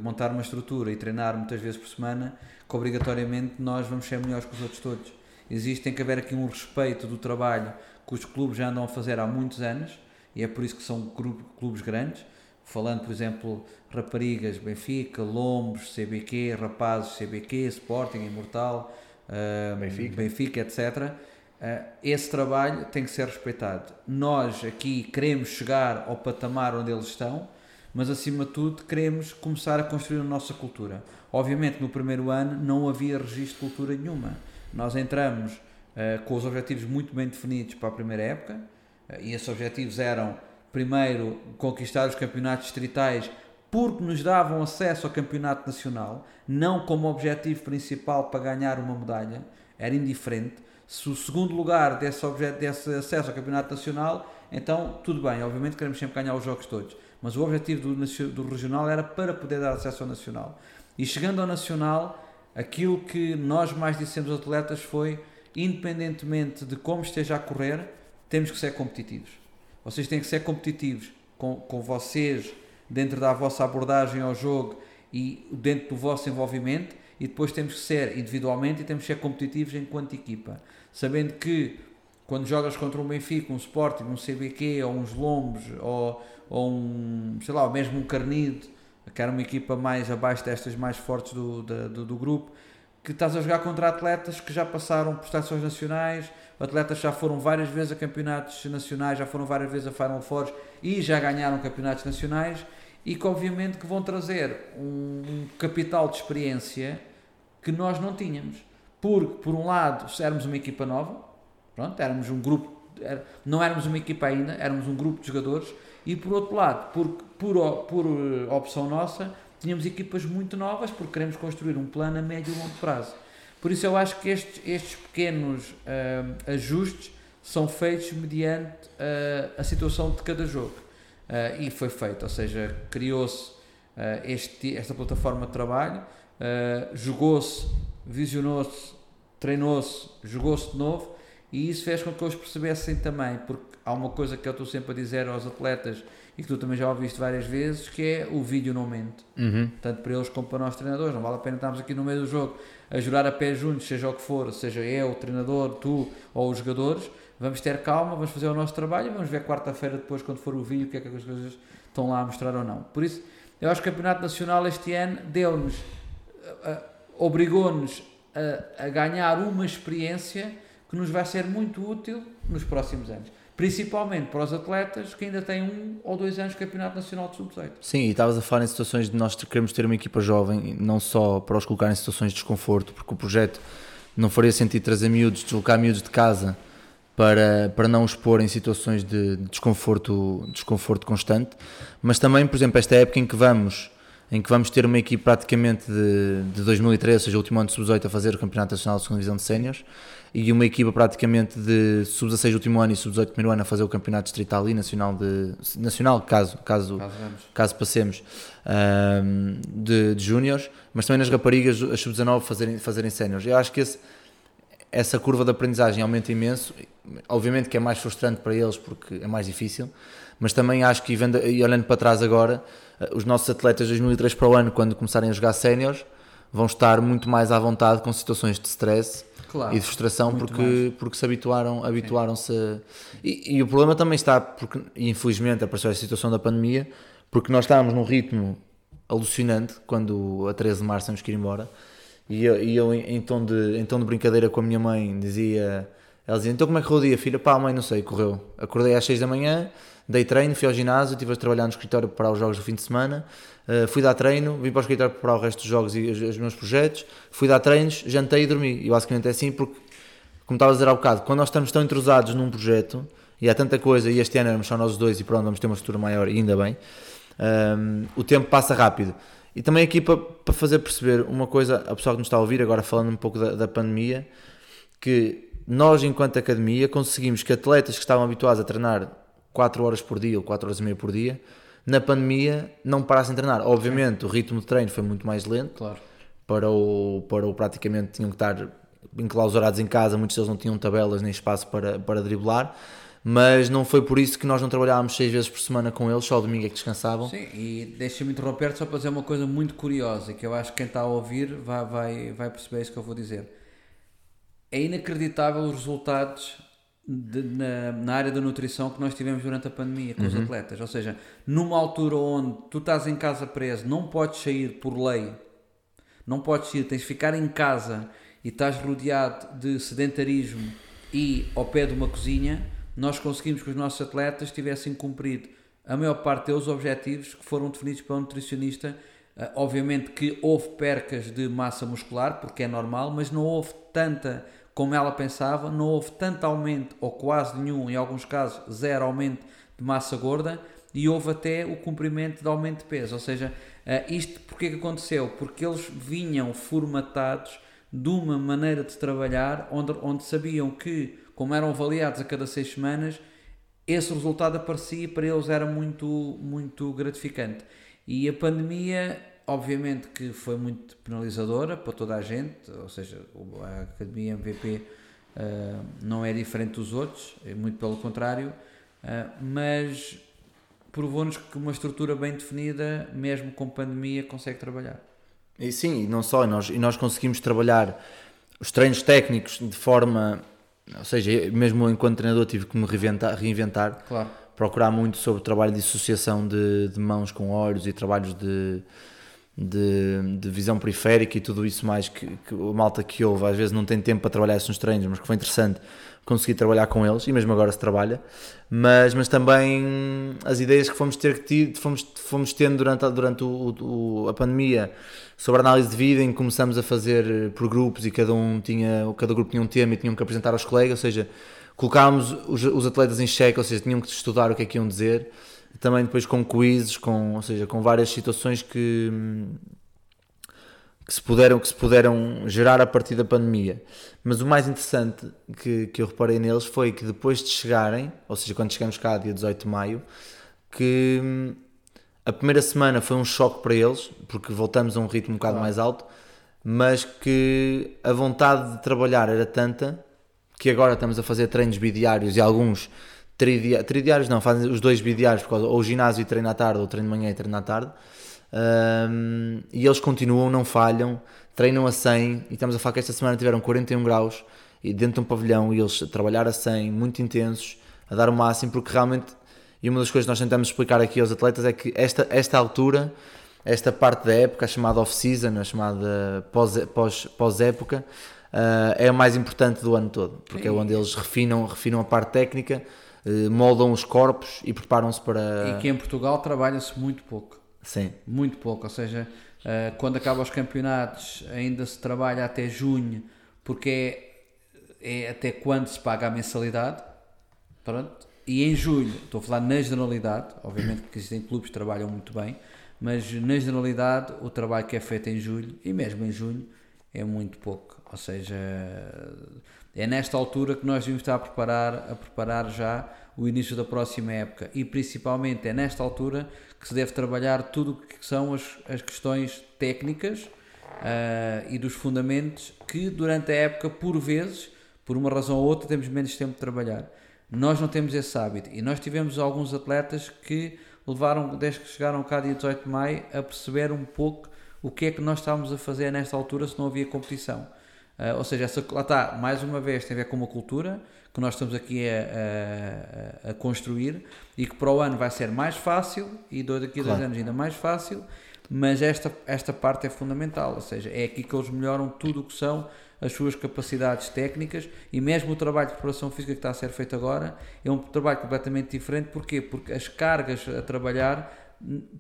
montar uma estrutura e treinar muitas vezes por semana que obrigatoriamente nós vamos ser melhores que os outros todos. Existe, tem que haver aqui um respeito do trabalho que os clubes já andam a fazer há muitos anos e é por isso que são clubes grandes. Falando, por exemplo, Raparigas, Benfica, Lombos, CBQ, Rapazes, CBQ, Sporting, Imortal, uh, Benfica. Benfica, etc. Uh, esse trabalho tem que ser respeitado. Nós aqui queremos chegar ao patamar onde eles estão, mas acima de tudo queremos começar a construir a nossa cultura. Obviamente, no primeiro ano não havia registro de cultura nenhuma. Nós entramos uh, com os objetivos muito bem definidos para a primeira época, e esses objetivos eram, primeiro, conquistar os campeonatos distritais porque nos davam acesso ao campeonato nacional, não como objetivo principal para ganhar uma medalha, era indiferente. Se o segundo lugar desse, objeto, desse acesso ao campeonato nacional, então tudo bem, obviamente queremos sempre ganhar os jogos todos, mas o objetivo do, do regional era para poder dar acesso ao nacional. E chegando ao nacional, aquilo que nós mais dissemos aos atletas foi, independentemente de como esteja a correr, temos que ser competitivos. Vocês têm que ser competitivos com, com vocês, dentro da vossa abordagem ao jogo e dentro do vosso envolvimento e depois temos que ser individualmente e temos que ser competitivos enquanto equipa, sabendo que quando jogas contra um Benfica, um Sporting, um CBQ ou uns Lombos ou, ou um, sei lá, mesmo um Carnide, que era uma equipa mais abaixo destas mais fortes do, do, do grupo, que estás a jogar contra atletas que já passaram por estações nacionais, atletas já foram várias vezes a campeonatos nacionais, já foram várias vezes a Final Four e já ganharam campeonatos nacionais e que obviamente que vão trazer um, capital de experiência que nós não tínhamos. Porque, por um lado, éramos uma equipa nova, pronto, éramos um grupo, não éramos uma equipa ainda, éramos um grupo de jogadores, e por outro lado, por, por, por opção nossa, tínhamos equipas muito novas porque queremos construir um plano a médio e longo prazo. Por isso eu acho que estes, estes pequenos uh, ajustes são feitos mediante uh, a situação de cada jogo. Uh, e foi feito, ou seja, criou-se este, esta plataforma de trabalho, jogou-se, visionou-se, treinou-se, jogou-se de novo e isso fez com que eles percebessem também, porque há uma coisa que eu estou sempre a dizer aos atletas e que tu também já ouviste várias vezes, que é o vídeo não mente. Uhum. Tanto para eles como para nós treinadores. Não vale a pena estarmos aqui no meio do jogo a jurar a pé juntos, seja o que for, seja eu, o treinador, tu ou os jogadores, vamos ter calma, vamos fazer o nosso trabalho e vamos ver quarta-feira depois, quando for o vídeo, o que é que as coisas estão lá a mostrar ou não. Por isso, eu acho que o Campeonato Nacional este ano deu-nos, uh, obrigou-nos a, a ganhar uma experiência que nos vai ser muito útil nos próximos anos principalmente para os atletas que ainda têm um ou dois anos de Campeonato Nacional de Sub-18. Sim, e estavas a falar em situações de nós queremos ter uma equipa jovem, não só para os colocar em situações de desconforto, porque o projeto não faria sentido trazer miúdos, deslocar miúdos de casa para, para não expor em situações de desconforto, desconforto constante, mas também, por exemplo, esta época em que vamos em que vamos ter uma equipe praticamente de, de 2013, ou seja, o último ano de sub-18 a fazer o Campeonato Nacional de Segunda Divisão de Séniores, e uma equipa praticamente de sub-16 último ano e sub-18 primeiro ano a fazer o Campeonato Distrital e Nacional, de, nacional caso, caso, caso passemos, um, de, de Júniores, mas também nas raparigas, as sub-19 fazerem, fazerem Séniores. Eu acho que esse, essa curva de aprendizagem aumenta imenso. Obviamente que é mais frustrante para eles porque é mais difícil, mas também acho que, e olhando para trás agora, eh, os nossos atletas de 2003 para o ano, quando começarem a jogar séniores, vão estar muito mais à vontade com situações de stress claro, e de frustração porque, porque se habituaram, habituaram-se a... e, e, o problema também está, porque infelizmente apareceu a situação da pandemia, porque nós estávamos num ritmo alucinante quando a 13 de março temos que ir embora. E eu, e eu em, tom de, em tom de brincadeira com a minha mãe dizia, ela dizia, então como é que correu o dia, filha? Pá, mãe, não sei, correu. Acordei às 6 da manhã, dei treino, fui ao ginásio, estive a trabalhar no escritório para os jogos do fim de semana, uh, fui dar treino, vim para o escritório para o resto dos jogos e os, os, meus projetos, fui dar treinos, jantei e dormi. E basicamente é assim porque, como estava a dizer há bocado, quando nós estamos tão entrosados num projeto e há tanta coisa, e este ano éramos só nós dois e pronto, vamos ter uma estrutura maior e ainda bem, um, ehm, o tempo passa rápido. E também aqui para, para fazer perceber uma coisa, a pessoa que nos está a ouvir, agora falando um pouco da, da pandemia, que nós, enquanto academia, conseguimos que atletas que estavam habituados a treinar 4 horas por dia ou 4 horas e meia por dia, na pandemia não parassem de treinar. Obviamente, o ritmo de treino foi muito mais lento. Claro. Para o, para o praticamente tinham que estar enclausurados em casa, muitos deles não tinham tabelas nem espaço para, para driblar mas não foi por isso que nós não trabalhávamos seis vezes por semana com eles, só o domingo é que descansavam. Sim, e deixa-me interromper só para dizer uma coisa muito curiosa, que eu acho que quem está a ouvir vai, vai, vai perceber isso que eu vou dizer. É inacreditável os resultados de, na, na, área da nutrição que nós tivemos durante a pandemia com Uhum. os atletas. Ou seja, numa altura onde tu estás em casa preso, não podes sair por lei, não podes sair, tens de ficar em casa e estás rodeado de sedentarismo e ao pé de uma cozinha, nós conseguimos que os nossos atletas tivessem cumprido a maior parte deles objetivos que foram definidos pelo nutricionista. Uh, obviamente que houve percas de massa muscular, porque é normal, mas não houve tanta como ela pensava, não houve tanto aumento, ou quase nenhum, em alguns casos, zero aumento de massa gorda, e houve até o cumprimento de aumento de peso. Ou seja, uh, isto porque que aconteceu? Porque eles vinham formatados de uma maneira de trabalhar onde, onde sabiam que, como eram avaliados a cada seis semanas, esse resultado aparecia e para eles era muito, muito gratificante. E a pandemia, obviamente, que foi muito penalizadora para toda a gente, ou seja, a Academia MVP uh, não é diferente dos outros, é muito pelo contrário, uh, mas provou-nos que uma estrutura bem definida, mesmo com pandemia, consegue trabalhar. E sim, e não só, e nós, e nós conseguimos trabalhar os treinos técnicos de forma, ou seja, mesmo enquanto treinador tive que me reinventar, reinventar claro. procurar muito sobre o trabalho de associação de, de mãos com olhos e trabalhos de, de, de, visão periférica e tudo isso mais que, que a malta que houve às vezes não tem tempo para trabalhar isso nos treinos, mas que foi interessante conseguir trabalhar com eles e mesmo agora se trabalha, mas, mas também as ideias que fomos ter fomos, fomos tendo durante, durante o, o, a pandemia sobre a análise de vida em que começamos a fazer por grupos e cada um tinha, cada grupo tinha um tema e tinham que apresentar aos colegas, ou seja, colocámos os, os atletas em xeque, ou seja, tinham que estudar o que é que iam dizer, também depois com quizzes, com, ou seja, com várias situações que, que, se puderam, que se puderam gerar a partir da pandemia. Mas o mais interessante que, que eu reparei neles foi que depois de chegarem, ou seja, quando chegamos cá, dia 18 de maio, que a primeira semana foi um choque para eles, porque voltamos a um ritmo um bocado ah. mais alto, mas que a vontade de trabalhar era tanta que agora estamos a fazer treinos bidiários e alguns tridiários, tridiários não, fazem os dois bidiários, por causa, ou ginásio e treino à tarde, ou treino de manhã e treino à tarde, um, e eles continuam, não falham, treinam a 100, e estamos a falar que esta semana tiveram 41 graus, e dentro de um pavilhão, e eles a trabalhar a 100, muito intensos, a dar o máximo, porque realmente, e uma das coisas que nós tentamos explicar aqui aos atletas é que esta, esta altura, esta parte da época, a chamada off-season, a chamada pós-época, pós, pós época, Uh, é a mais importante do ano todo, porque é onde eles refinam, refinam a parte técnica, moldam os corpos e preparam-se para. E que em Portugal trabalha-se muito pouco. Sim. Muito pouco, ou seja, uh, quando acabam os campeonatos ainda se trabalha até junho, porque é, é até quando se paga a mensalidade. Pronto. E em julho, estou a falar na generalidade, obviamente que existem clubes que trabalham muito bem, mas na generalidade o trabalho que é feito em julho e mesmo em junho é muito pouco. Ou seja, é nesta altura que nós devemos estar a preparar, a preparar já o início da próxima época e principalmente é nesta altura que se deve trabalhar tudo o que são as, as questões técnicas uh, e dos fundamentos que durante a época, por vezes, por uma razão ou outra, temos menos tempo de trabalhar. Nós não temos esse hábito e nós tivemos alguns atletas que levaram, desde que chegaram cá dia 18 de maio, a perceber um pouco o que é que nós estávamos a fazer nesta altura se não havia competição. Uh, ou seja, essa, lá está, mais uma vez, tem a ver com uma cultura que nós estamos aqui a, a, a construir e que para o ano vai ser mais fácil e daqui a claro. dois anos ainda mais fácil, mas esta, esta parte é fundamental, ou seja, é aqui que eles melhoram tudo o que são as suas capacidades técnicas e mesmo o trabalho de preparação física que está a ser feito agora é um trabalho completamente diferente, porquê? Porque as cargas a trabalhar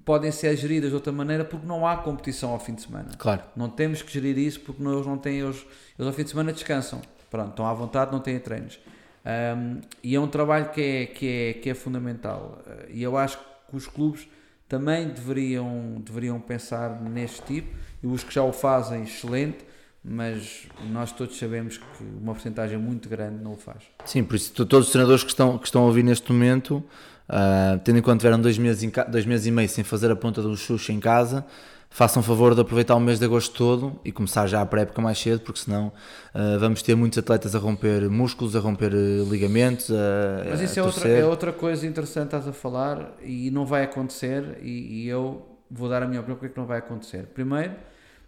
podem ser geridas de outra maneira porque não há competição ao fim de semana. Claro. Não temos que gerir isso porque eles não têm, eles, eles ao fim de semana descansam. Pronto, estão à vontade, não têm treinos. Um, e é um trabalho que é, que é, que é fundamental. E eu acho que os clubes também deveriam, deveriam pensar neste tipo, e os que já o fazem, excelente, mas nós todos sabemos que uma porcentagem muito grande não o faz. Sim, por isso todos os treinadores que estão, que estão a ouvir neste momento Uh, tendo em conta que tiveram dois meses, em, dois meses e meio sem fazer a ponta do xuxa em casa, façam favor de aproveitar o mês de agosto todo e começar já a pré-época mais cedo, porque senão uh, vamos ter muitos atletas a romper músculos, a romper uh, ligamentos. A, Mas isso é, outra, é outra coisa interessante estás a falar e não vai acontecer. E, e eu vou dar a minha opinião porque é que não vai acontecer. Primeiro,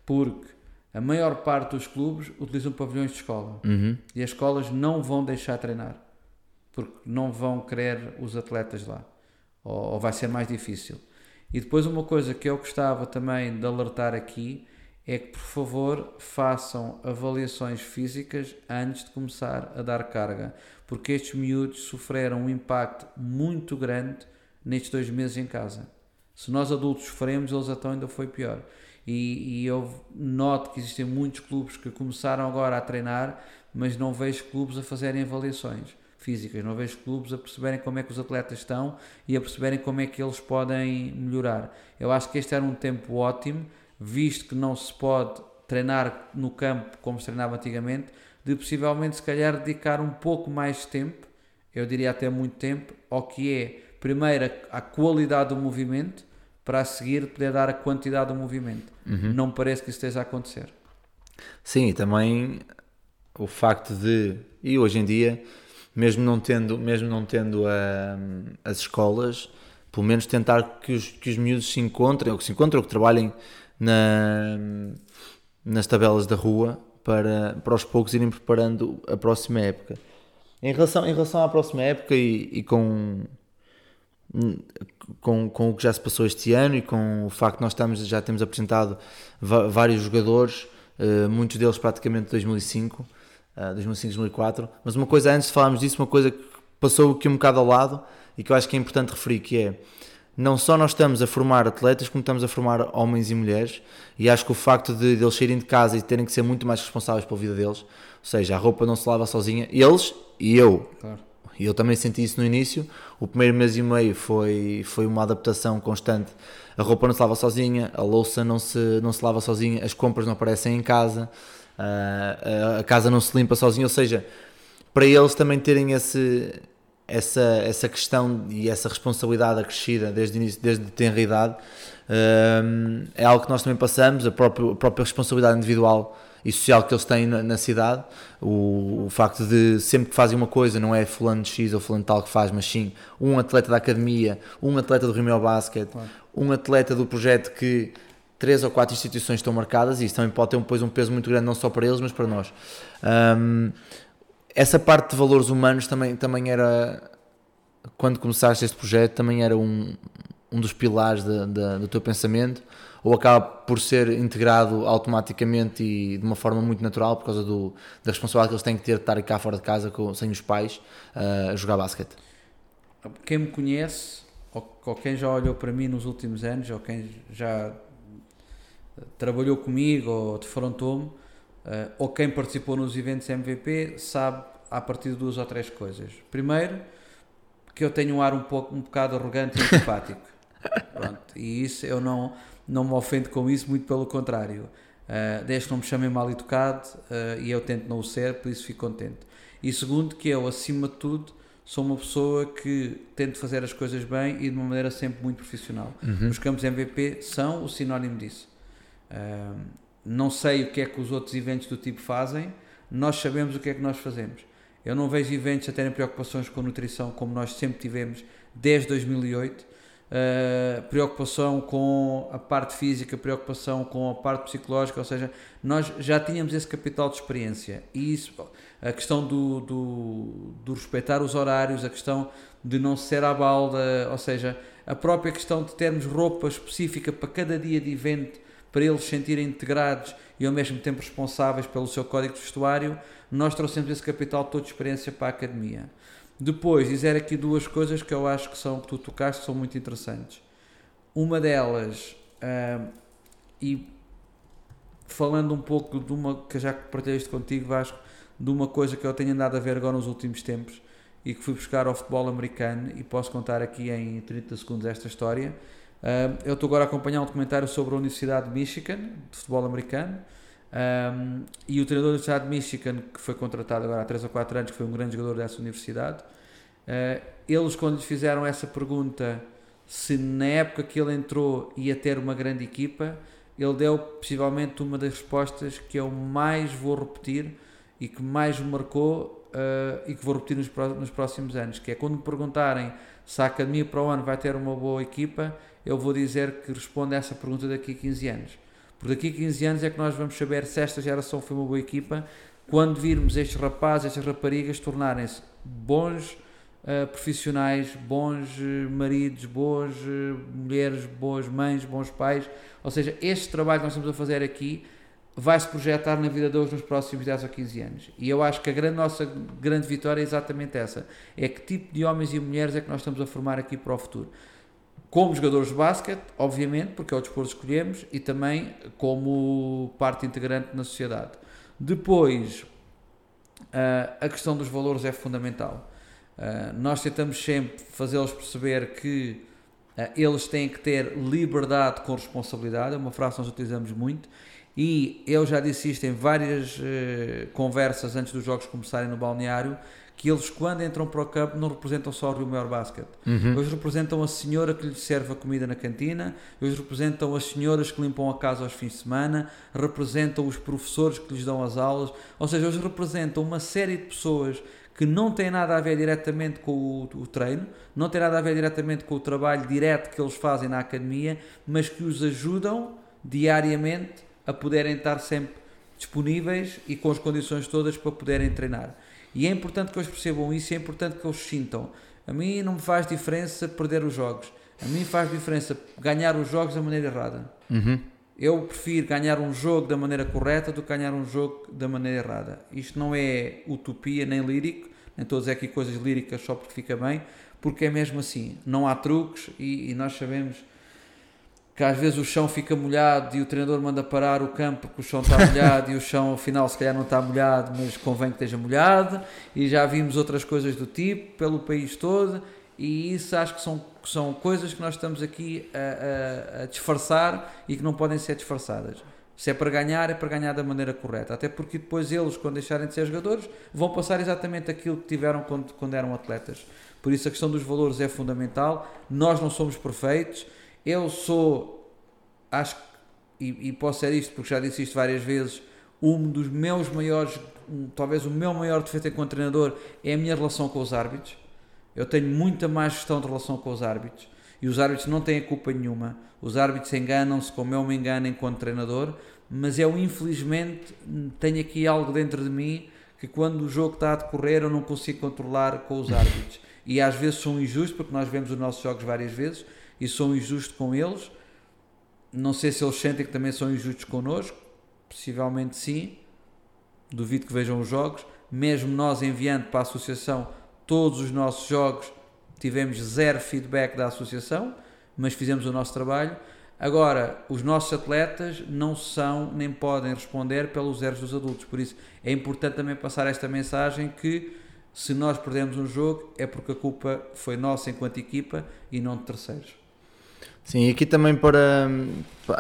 porque a maior parte dos clubes utilizam pavilhões de escola uhum. e as escolas não vão deixar treinar. Porque não vão querer os atletas lá, ou, ou vai ser mais difícil. E depois uma coisa que eu gostava também de alertar aqui é que por favor façam avaliações físicas antes de começar a dar carga, porque estes miúdos sofreram um impacto muito grande nestes dois meses em casa. Se nós adultos sofremos, eles então ainda foi pior. E, e eu noto que existem muitos clubes que começaram agora a treinar, mas não vejo clubes a fazerem avaliações físicas, não vejo clubes a perceberem como é que os atletas estão e a perceberem como é que eles podem melhorar. Eu acho que este era um tempo ótimo visto que não se pode treinar no campo como se treinava antigamente, de possivelmente se calhar dedicar um pouco mais de tempo, eu diria até muito tempo, ao que é primeiro a, a qualidade do movimento para a seguir poder dar a quantidade do movimento. Uhum. Não parece que isso esteja a acontecer. Sim, e também o facto de, e hoje em dia, mesmo não tendo, mesmo não tendo uh, as escolas, pelo menos tentar que os, que os miúdos se encontrem, ou que se encontrem, ou que trabalhem na, nas tabelas da rua para, para aos poucos irem preparando a próxima época. Em relação, em relação à próxima época e, e com, com, com o que já se passou este ano e com o facto de nós estamos, já temos apresentado vários jogadores, muitos deles praticamente de 2005, uh, 2005, 2004, mas uma coisa antes de falarmos disso, uma coisa que passou aqui um bocado ao lado e que eu acho que é importante referir, que é não só nós estamos a formar atletas, como estamos a formar homens e mulheres, e acho que o facto de, de eles saírem de casa e terem que ser muito mais responsáveis pela vida deles, ou seja, a roupa não se lava sozinha, eles e eu. Claro. E eu também senti isso no início. O primeiro mês e meio foi, foi uma adaptação constante. A roupa não se lava sozinha, a louça não se, não se lava sozinha, as compras não aparecem em casa, a, a casa não se limpa sozinha. Ou seja, para eles também terem esse, essa, essa questão e essa responsabilidade acrescida desde, início, desde tenra idade um, é algo que nós também passamos, a própria, a própria responsabilidade individual e social que eles têm na, na cidade, o, o, facto de sempre que fazem uma coisa, não é fulano de X ou fulano tal que faz, mas sim um atleta da academia, um atleta do Rimel Basket, claro. um atleta do projeto que três ou quatro instituições estão marcadas e isso também pode ter depois um peso muito grande não só para eles, mas para nós. Um, essa parte de valores humanos também, também era, quando começaste este projeto, também era um, um dos pilares de, de, do teu pensamento? Ou acaba por ser integrado automaticamente e de uma forma muito natural por causa do, da responsabilidade que eles têm que ter de estar cá fora de casa com, sem os pais uh, a jogar basquete? Quem me conhece, ou, ou quem já olhou para mim nos últimos anos, ou quem já trabalhou comigo ou defrontou-me, uh, ou quem participou nos eventos MVP sabe a partir de duas ou três coisas. Primeiro, que eu tenho um ar um pouco um bocado arrogante e antipático. [LAUGHS] Pronto, e isso eu não, não me ofendo com isso, muito pelo contrário. Uh, desde que não me chamem mal educado uh, e eu tento não o ser, por isso fico contente. E segundo, que eu, acima de tudo, sou uma pessoa que tento fazer as coisas bem e de uma maneira sempre muito profissional. Uhum. Os campos MVP são o sinónimo disso. Não sei o que é que os outros eventos do tipo fazem, nós sabemos o que é que nós fazemos. Eu não vejo eventos a terem preocupações com nutrição como nós sempre tivemos desde 2008. Uh, eh, preocupação com a parte física, preocupação com a parte psicológica, ou seja, nós já tínhamos esse capital de experiência e isso, a questão do, do, do respeitar os horários, a questão de não ser à balda, ou seja, a própria questão de termos roupa específica para cada dia de evento para eles se sentirem integrados e ao mesmo tempo responsáveis pelo seu código de vestuário, nós trouxemos esse capital todo de experiência para a academia. Depois, dizer aqui duas coisas que eu acho que são que tu tocaste são muito interessantes. Uma delas, e falando um pouco de uma que já partilhei isto contigo, Vasco, de uma coisa que eu tenho andado a ver agora nos últimos tempos e que fui buscar ao futebol americano e posso contar aqui em 30 segundos esta história Uh, eu estou agora a acompanhar um documentário sobre a Universidade de Michigan, de futebol americano, um, e o treinador da Universidade de Michigan, que foi contratado agora há 3 ou 4 anos, que foi um grande jogador dessa universidade, uh, eles, quando lhe fizeram essa pergunta se na época que ele entrou ia ter uma grande equipa, ele deu possivelmente uma das respostas que eu mais vou repetir e que mais me marcou uh, e que vou repetir nos, nos próximos anos, que é quando me perguntarem se a Academia para o ano vai ter uma boa equipa, eu vou dizer que responde a essa pergunta daqui a 15 anos. Porque daqui a 15 anos é que nós vamos saber se esta geração foi uma boa equipa, quando virmos estes rapazes, estas raparigas tornarem-se bons uh, profissionais, bons uh, maridos, boas uh, mulheres, boas mães, bons pais. Ou seja, este trabalho que nós estamos a fazer aqui vai se projetar na vida deles nos próximos 10 ou 15 anos. E eu acho que a grande, nossa grande vitória é exatamente essa: é que tipo de homens e mulheres é que nós estamos a formar aqui para o futuro. Como jogadores de basquete, obviamente, porque é o desporto que escolhemos, e também como parte integrante na sociedade. Depois, a questão dos valores é fundamental. nós tentamos sempre fazê-los perceber que eles têm que ter liberdade com responsabilidade, é uma frase que nós utilizamos muito, e eu já disse isto em várias conversas antes dos jogos começarem no balneário, que eles quando entram para o campo não representam só o Rio Maior Basket. Uhum. Eles representam a senhora que lhes serve a comida na cantina, eles representam as senhoras que limpam a casa aos fins de semana, representam os professores que lhes dão as aulas, ou seja, eles representam uma série de pessoas que não têm nada a ver diretamente com o, o, treino, não têm nada a ver diretamente com o trabalho direto que eles fazem na academia, mas que os ajudam diariamente a poderem estar sempre disponíveis e com as condições todas para poderem treinar. E é importante que eles percebam isso, é importante que eles sintam. A mim não me faz diferença perder os jogos. A mim faz diferença ganhar os jogos da maneira errada. Uhum. Eu prefiro ganhar um jogo da maneira correta do que ganhar um jogo da maneira errada. Isto não é utopia nem lírico, nem estou a dizer aqui coisas líricas só porque fica bem, porque é mesmo assim. Não há truques e, e nós sabemos que às vezes o chão fica molhado e o treinador manda parar o campo porque o chão está molhado e o chão afinal se calhar não está molhado, mas convém que esteja molhado e já vimos outras coisas do tipo pelo país todo e isso acho que são, são coisas que nós estamos aqui a, a, a disfarçar e que não podem ser disfarçadas. Se é para ganhar, é para ganhar da maneira correta. Até porque depois eles, quando deixarem de ser jogadores, vão passar exatamente aquilo que tiveram quando, quando eram atletas. Por isso a questão dos valores é fundamental. Nós não somos perfeitos eu sou, acho e, e posso ser isto porque já disse isto várias vezes, um dos meus maiores, talvez o meu maior defeito enquanto treinador é a minha relação com os árbitros. Eu tenho muita má gestão de relação com os árbitros e os árbitros não têm culpa nenhuma. Os árbitros enganam-se como eu me engano enquanto treinador, mas eu infelizmente tenho aqui algo dentro de mim que quando o jogo está a decorrer eu não consigo controlar com os árbitros. E às vezes são injustos, porque nós vemos os nossos jogos várias vezes, e sou injusto com eles. Não sei se eles sentem que também são injustos connosco, possivelmente sim. Duvido que vejam os jogos. Mesmo nós enviando para a associação todos os nossos jogos, tivemos zero feedback da associação, mas fizemos o nosso trabalho. Agora, os nossos atletas não são nem podem responder pelos erros dos adultos, por isso é importante também passar esta mensagem que se nós perdemos um jogo é porque a culpa foi nossa enquanto equipa e não de terceiros. Sim, aqui também para,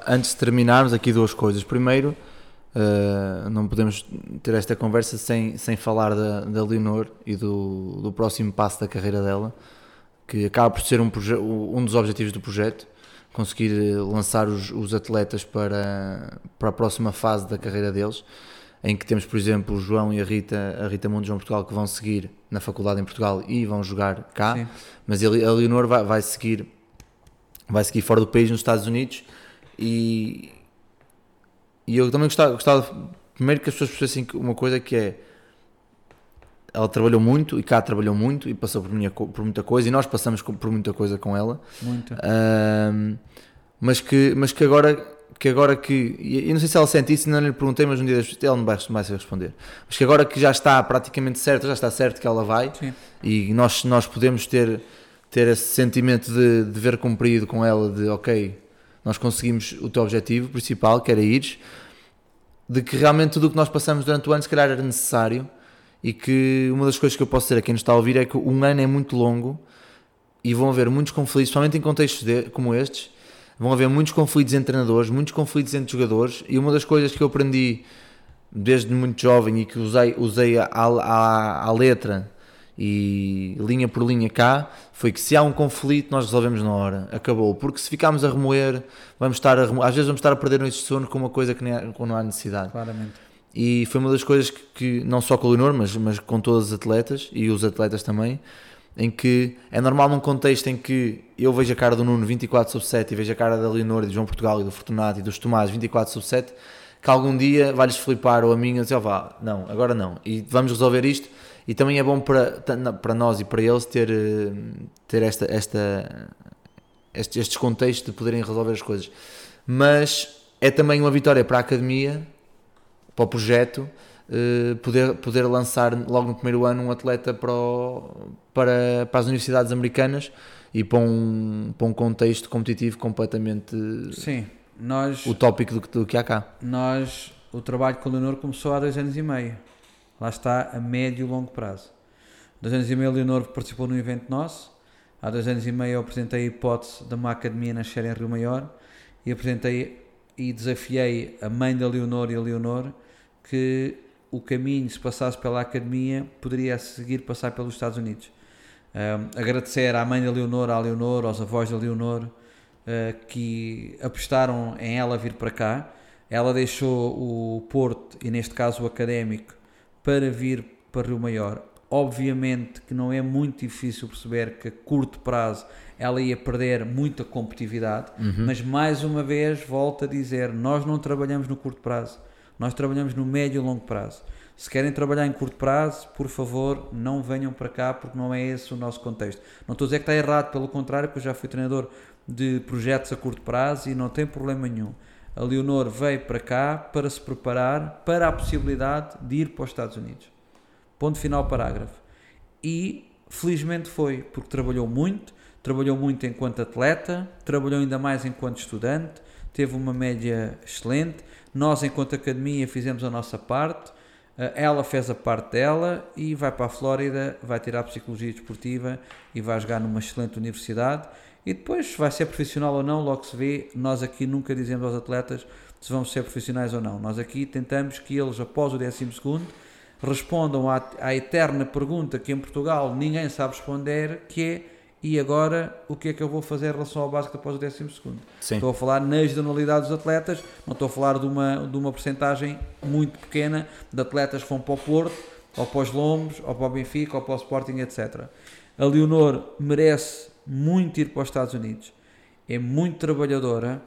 antes de terminarmos, aqui duas coisas. Primeiro, uh, não podemos ter esta conversa sem, sem falar da, da Leonor e do, do próximo passo da carreira dela, que acaba por ser um, um dos objetivos do projeto, conseguir lançar os, os atletas para, para a próxima fase da carreira deles, em que temos, por exemplo, o João e a Rita, a Rita Mundo João Portugal, que vão seguir na faculdade em Portugal e vão jogar cá, Sim. mas a Leonor vai, vai seguir vai seguir fora do país, nos Estados Unidos. E, e eu também gostava, gostava, primeiro que as pessoas percebessem uma coisa que é ela trabalhou muito e cá trabalhou muito e passou por, minha, por muita coisa e nós passamos por muita coisa com ela. Muito. Um, mas que, mas que agora que agora que, e não sei se ela sente isso, não lhe perguntei, mas um dia ela não vai, mais responder. Mas que agora que já está praticamente certo, já está certo que ela vai Sim. e nós, nós podemos ter ter esse sentimento de dever cumprido com ela, de ok, nós conseguimos o teu objetivo principal, que era ires, de que realmente tudo o que nós passamos durante o ano se calhar era necessário e que uma das coisas que eu posso dizer a quem nos está a ouvir é que um ano é muito longo e vão haver muitos conflitos, principalmente em contextos de, como estes, vão haver muitos conflitos entre treinadores, muitos conflitos entre jogadores e uma das coisas que eu aprendi desde muito jovem e que usei, usei à, à, à letra e linha por linha cá, foi que se há um conflito nós resolvemos na hora, acabou. Porque se ficarmos a remoer, vamos estar a remoer, às vezes vamos estar a perder noite de sono com uma coisa que não há necessidade. Claramente. E foi uma das coisas que, que, não só com o Leonor, mas, mas com todos os atletas e os atletas também, em que é normal num contexto em que eu vejo a cara do Nuno 24 sobre 7 e vejo a cara da Leonor e do João Portugal e do Fortunato e dos Tomás 24 sobre 7, que algum dia vai-lhes flipar ou a mim e dizer, oh, vá, não, agora não, e vamos resolver isto e também é bom para, para nós e para eles ter, eh, ter esta, esta, estes, estes contextos de poderem resolver as coisas. Mas é também uma vitória para a academia, para o projeto, eh, poder, poder lançar logo no primeiro ano um atleta para, o, para, para as universidades americanas e para um, para um contexto competitivo completamente Sim, nós, utópico do, do que há cá. Nós, o trabalho com o Leonor começou há dois anos e meio. Lá está a médio e longo prazo. Dois anos e meio, Leonor participou num evento nosso. Há dois anos e meio, eu apresentei a hipótese de uma academia nascer em Rio Maior e apresentei e desafiei a mãe da Leonor e a Leonor que o caminho, se passasse pela academia, poderia a seguir passar pelos Estados Unidos. Uh, agradecer à mãe da Leonor, à Leonor, aos avós da Leonor, uh, que apostaram em ela vir para cá. Ela deixou o Porto, e neste caso o Académico, para vir para Rio Maior. Obviamente que não é muito difícil perceber que a curto prazo ela ia perder muita competitividade, uhum. mas mais uma vez volto a dizer: nós não trabalhamos no curto prazo, nós trabalhamos no médio e longo prazo. Se querem trabalhar em curto prazo, por favor, não venham para cá porque não é esse o nosso contexto. Não estou a dizer que está errado, pelo contrário, porque eu já fui treinador de projetos a curto prazo e não tem problema nenhum. A Leonor veio para cá para se preparar para a possibilidade de ir para os Estados Unidos. Ponto final, parágrafo. E felizmente foi, porque trabalhou muito, trabalhou muito enquanto atleta, trabalhou ainda mais enquanto estudante, teve uma média excelente. Nós, enquanto academia, fizemos a nossa parte eh, ela fez a parte dela e vai para a Flórida, vai tirar Psicologia Desportiva e vai jogar numa excelente universidade. E depois, vai ser profissional ou não, logo se vê. Nós aqui nunca dizemos aos atletas se vamos ser profissionais ou não. Nós aqui tentamos que eles, após o 12, respondam à, à eterna pergunta que em Portugal ninguém sabe responder, que é e agora o que é que eu vou fazer em relação ao básico após o 12 Estou a falar na generalidade dos atletas, não estou a falar de uma, de uma porcentagem muito pequena de atletas que vão para o Porto, ou para os Lombos, ou para o Benfica, ou para o Sporting, etc. A Leonor merece muito ir para os Estados Unidos. É muito trabalhadora,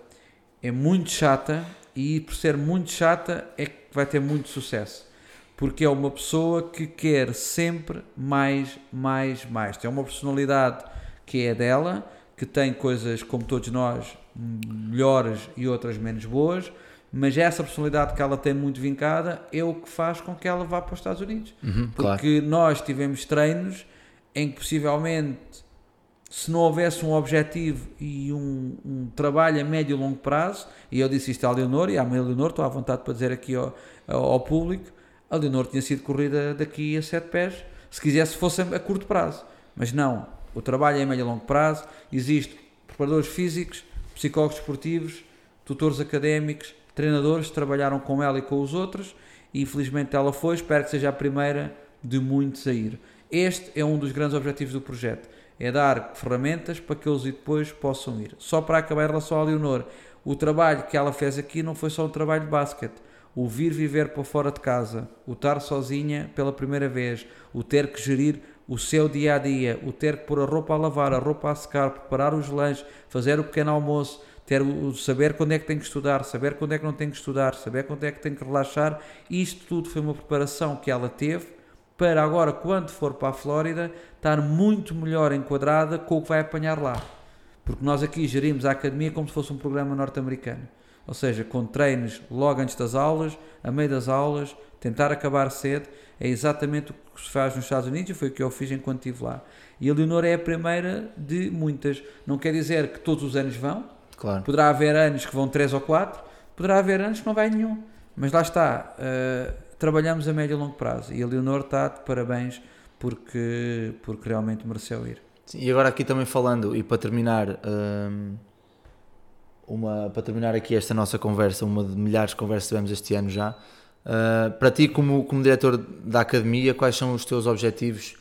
é muito chata, e por ser muito chata é que vai ter muito sucesso porque é uma pessoa que quer sempre mais, mais, mais. Tem uma personalidade que é dela, que tem coisas, como todos nós, melhores e outras menos boas, mas essa personalidade que ela tem muito vincada é o que faz com que ela vá para os Estados Unidos. Uhum, porque claro. nós tivemos treinos em que possivelmente se não houvesse um objetivo e um, um, trabalho a médio e longo prazo, e eu disse isto à Leonor e à mãe Leonor, estou à vontade para dizer aqui ao, ao público, a Leonor tinha sido corrida daqui a sete pés, se quisesse fosse a curto prazo, mas não, o trabalho é a médio e longo prazo, existe preparadores físicos, psicólogos esportivos, tutores académicos, treinadores trabalharam com ela e com os outros e infelizmente ela foi, espero que seja a primeira de muitos a ir. Este é um dos grandes objetivos do projeto, é dar ferramentas para que eles depois possam ir. Só para acabar em relação à Leonor, o trabalho que ela fez aqui não foi só um trabalho de basquete, o vir viver para fora de casa, o estar sozinha pela primeira vez, o ter que gerir o seu dia a dia, o ter que pôr a roupa a lavar, a roupa a secar, preparar os lanches, fazer o pequeno almoço, ter o saber quando é que tem que estudar, saber quando é que não tem que estudar, saber quando é que tem que relaxar, isto tudo foi uma preparação que ela teve para agora, quando for para a Flórida, estar muito melhor enquadrada com o que vai apanhar lá. Porque nós aqui gerimos a academia como se fosse um programa norte-americano. Ou seja, com treinos logo antes das aulas, a meio das aulas, tentar acabar cedo, é exatamente o que se faz nos Estados Unidos e foi o que eu fiz enquanto estive lá. E a Leonor é a primeira de muitas. Não quer dizer que todos os anos vão, claro. poderá haver anos que vão três ou quatro, poderá haver anos que não vai nenhum. Mas lá está, uh, trabalhamos a médio e longo prazo e a Leonor está de parabéns porque, porque realmente mereceu ir. Sim, e agora aqui também falando, e para terminar, um, uma, para terminar aqui esta nossa conversa, uma de milhares de conversas que tivemos este ano já, Uh, para ti, como, como diretor da academia, quais são os teus objetivos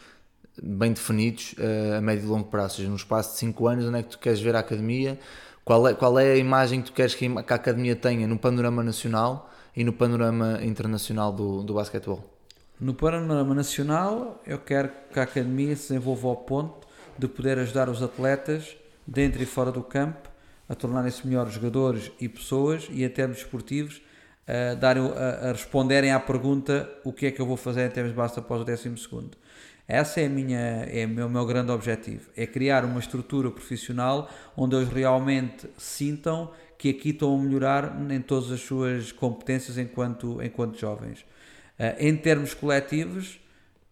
bem definidos uh, a médio e longo prazo? Ou seja, no espaço de 5 anos, onde é que tu queres ver a academia? Qual é, qual é a imagem que tu queres que a academia tenha no panorama nacional e no panorama internacional do, do basquetebol? No panorama nacional, eu quero que a academia se desenvolva ao ponto de poder ajudar os atletas, dentro e fora do campo, a tornarem-se melhores jogadores e pessoas e, em termos esportivos, a, dar, a, a, responderem à pergunta o que é que eu vou fazer em termos de base após o 12 segundo. Essa é, a minha, é o meu, meu grande objetivo, é criar uma estrutura profissional onde eles realmente sintam que aqui estão a melhorar em todas as suas competências enquanto, enquanto jovens. Uh, em termos coletivos,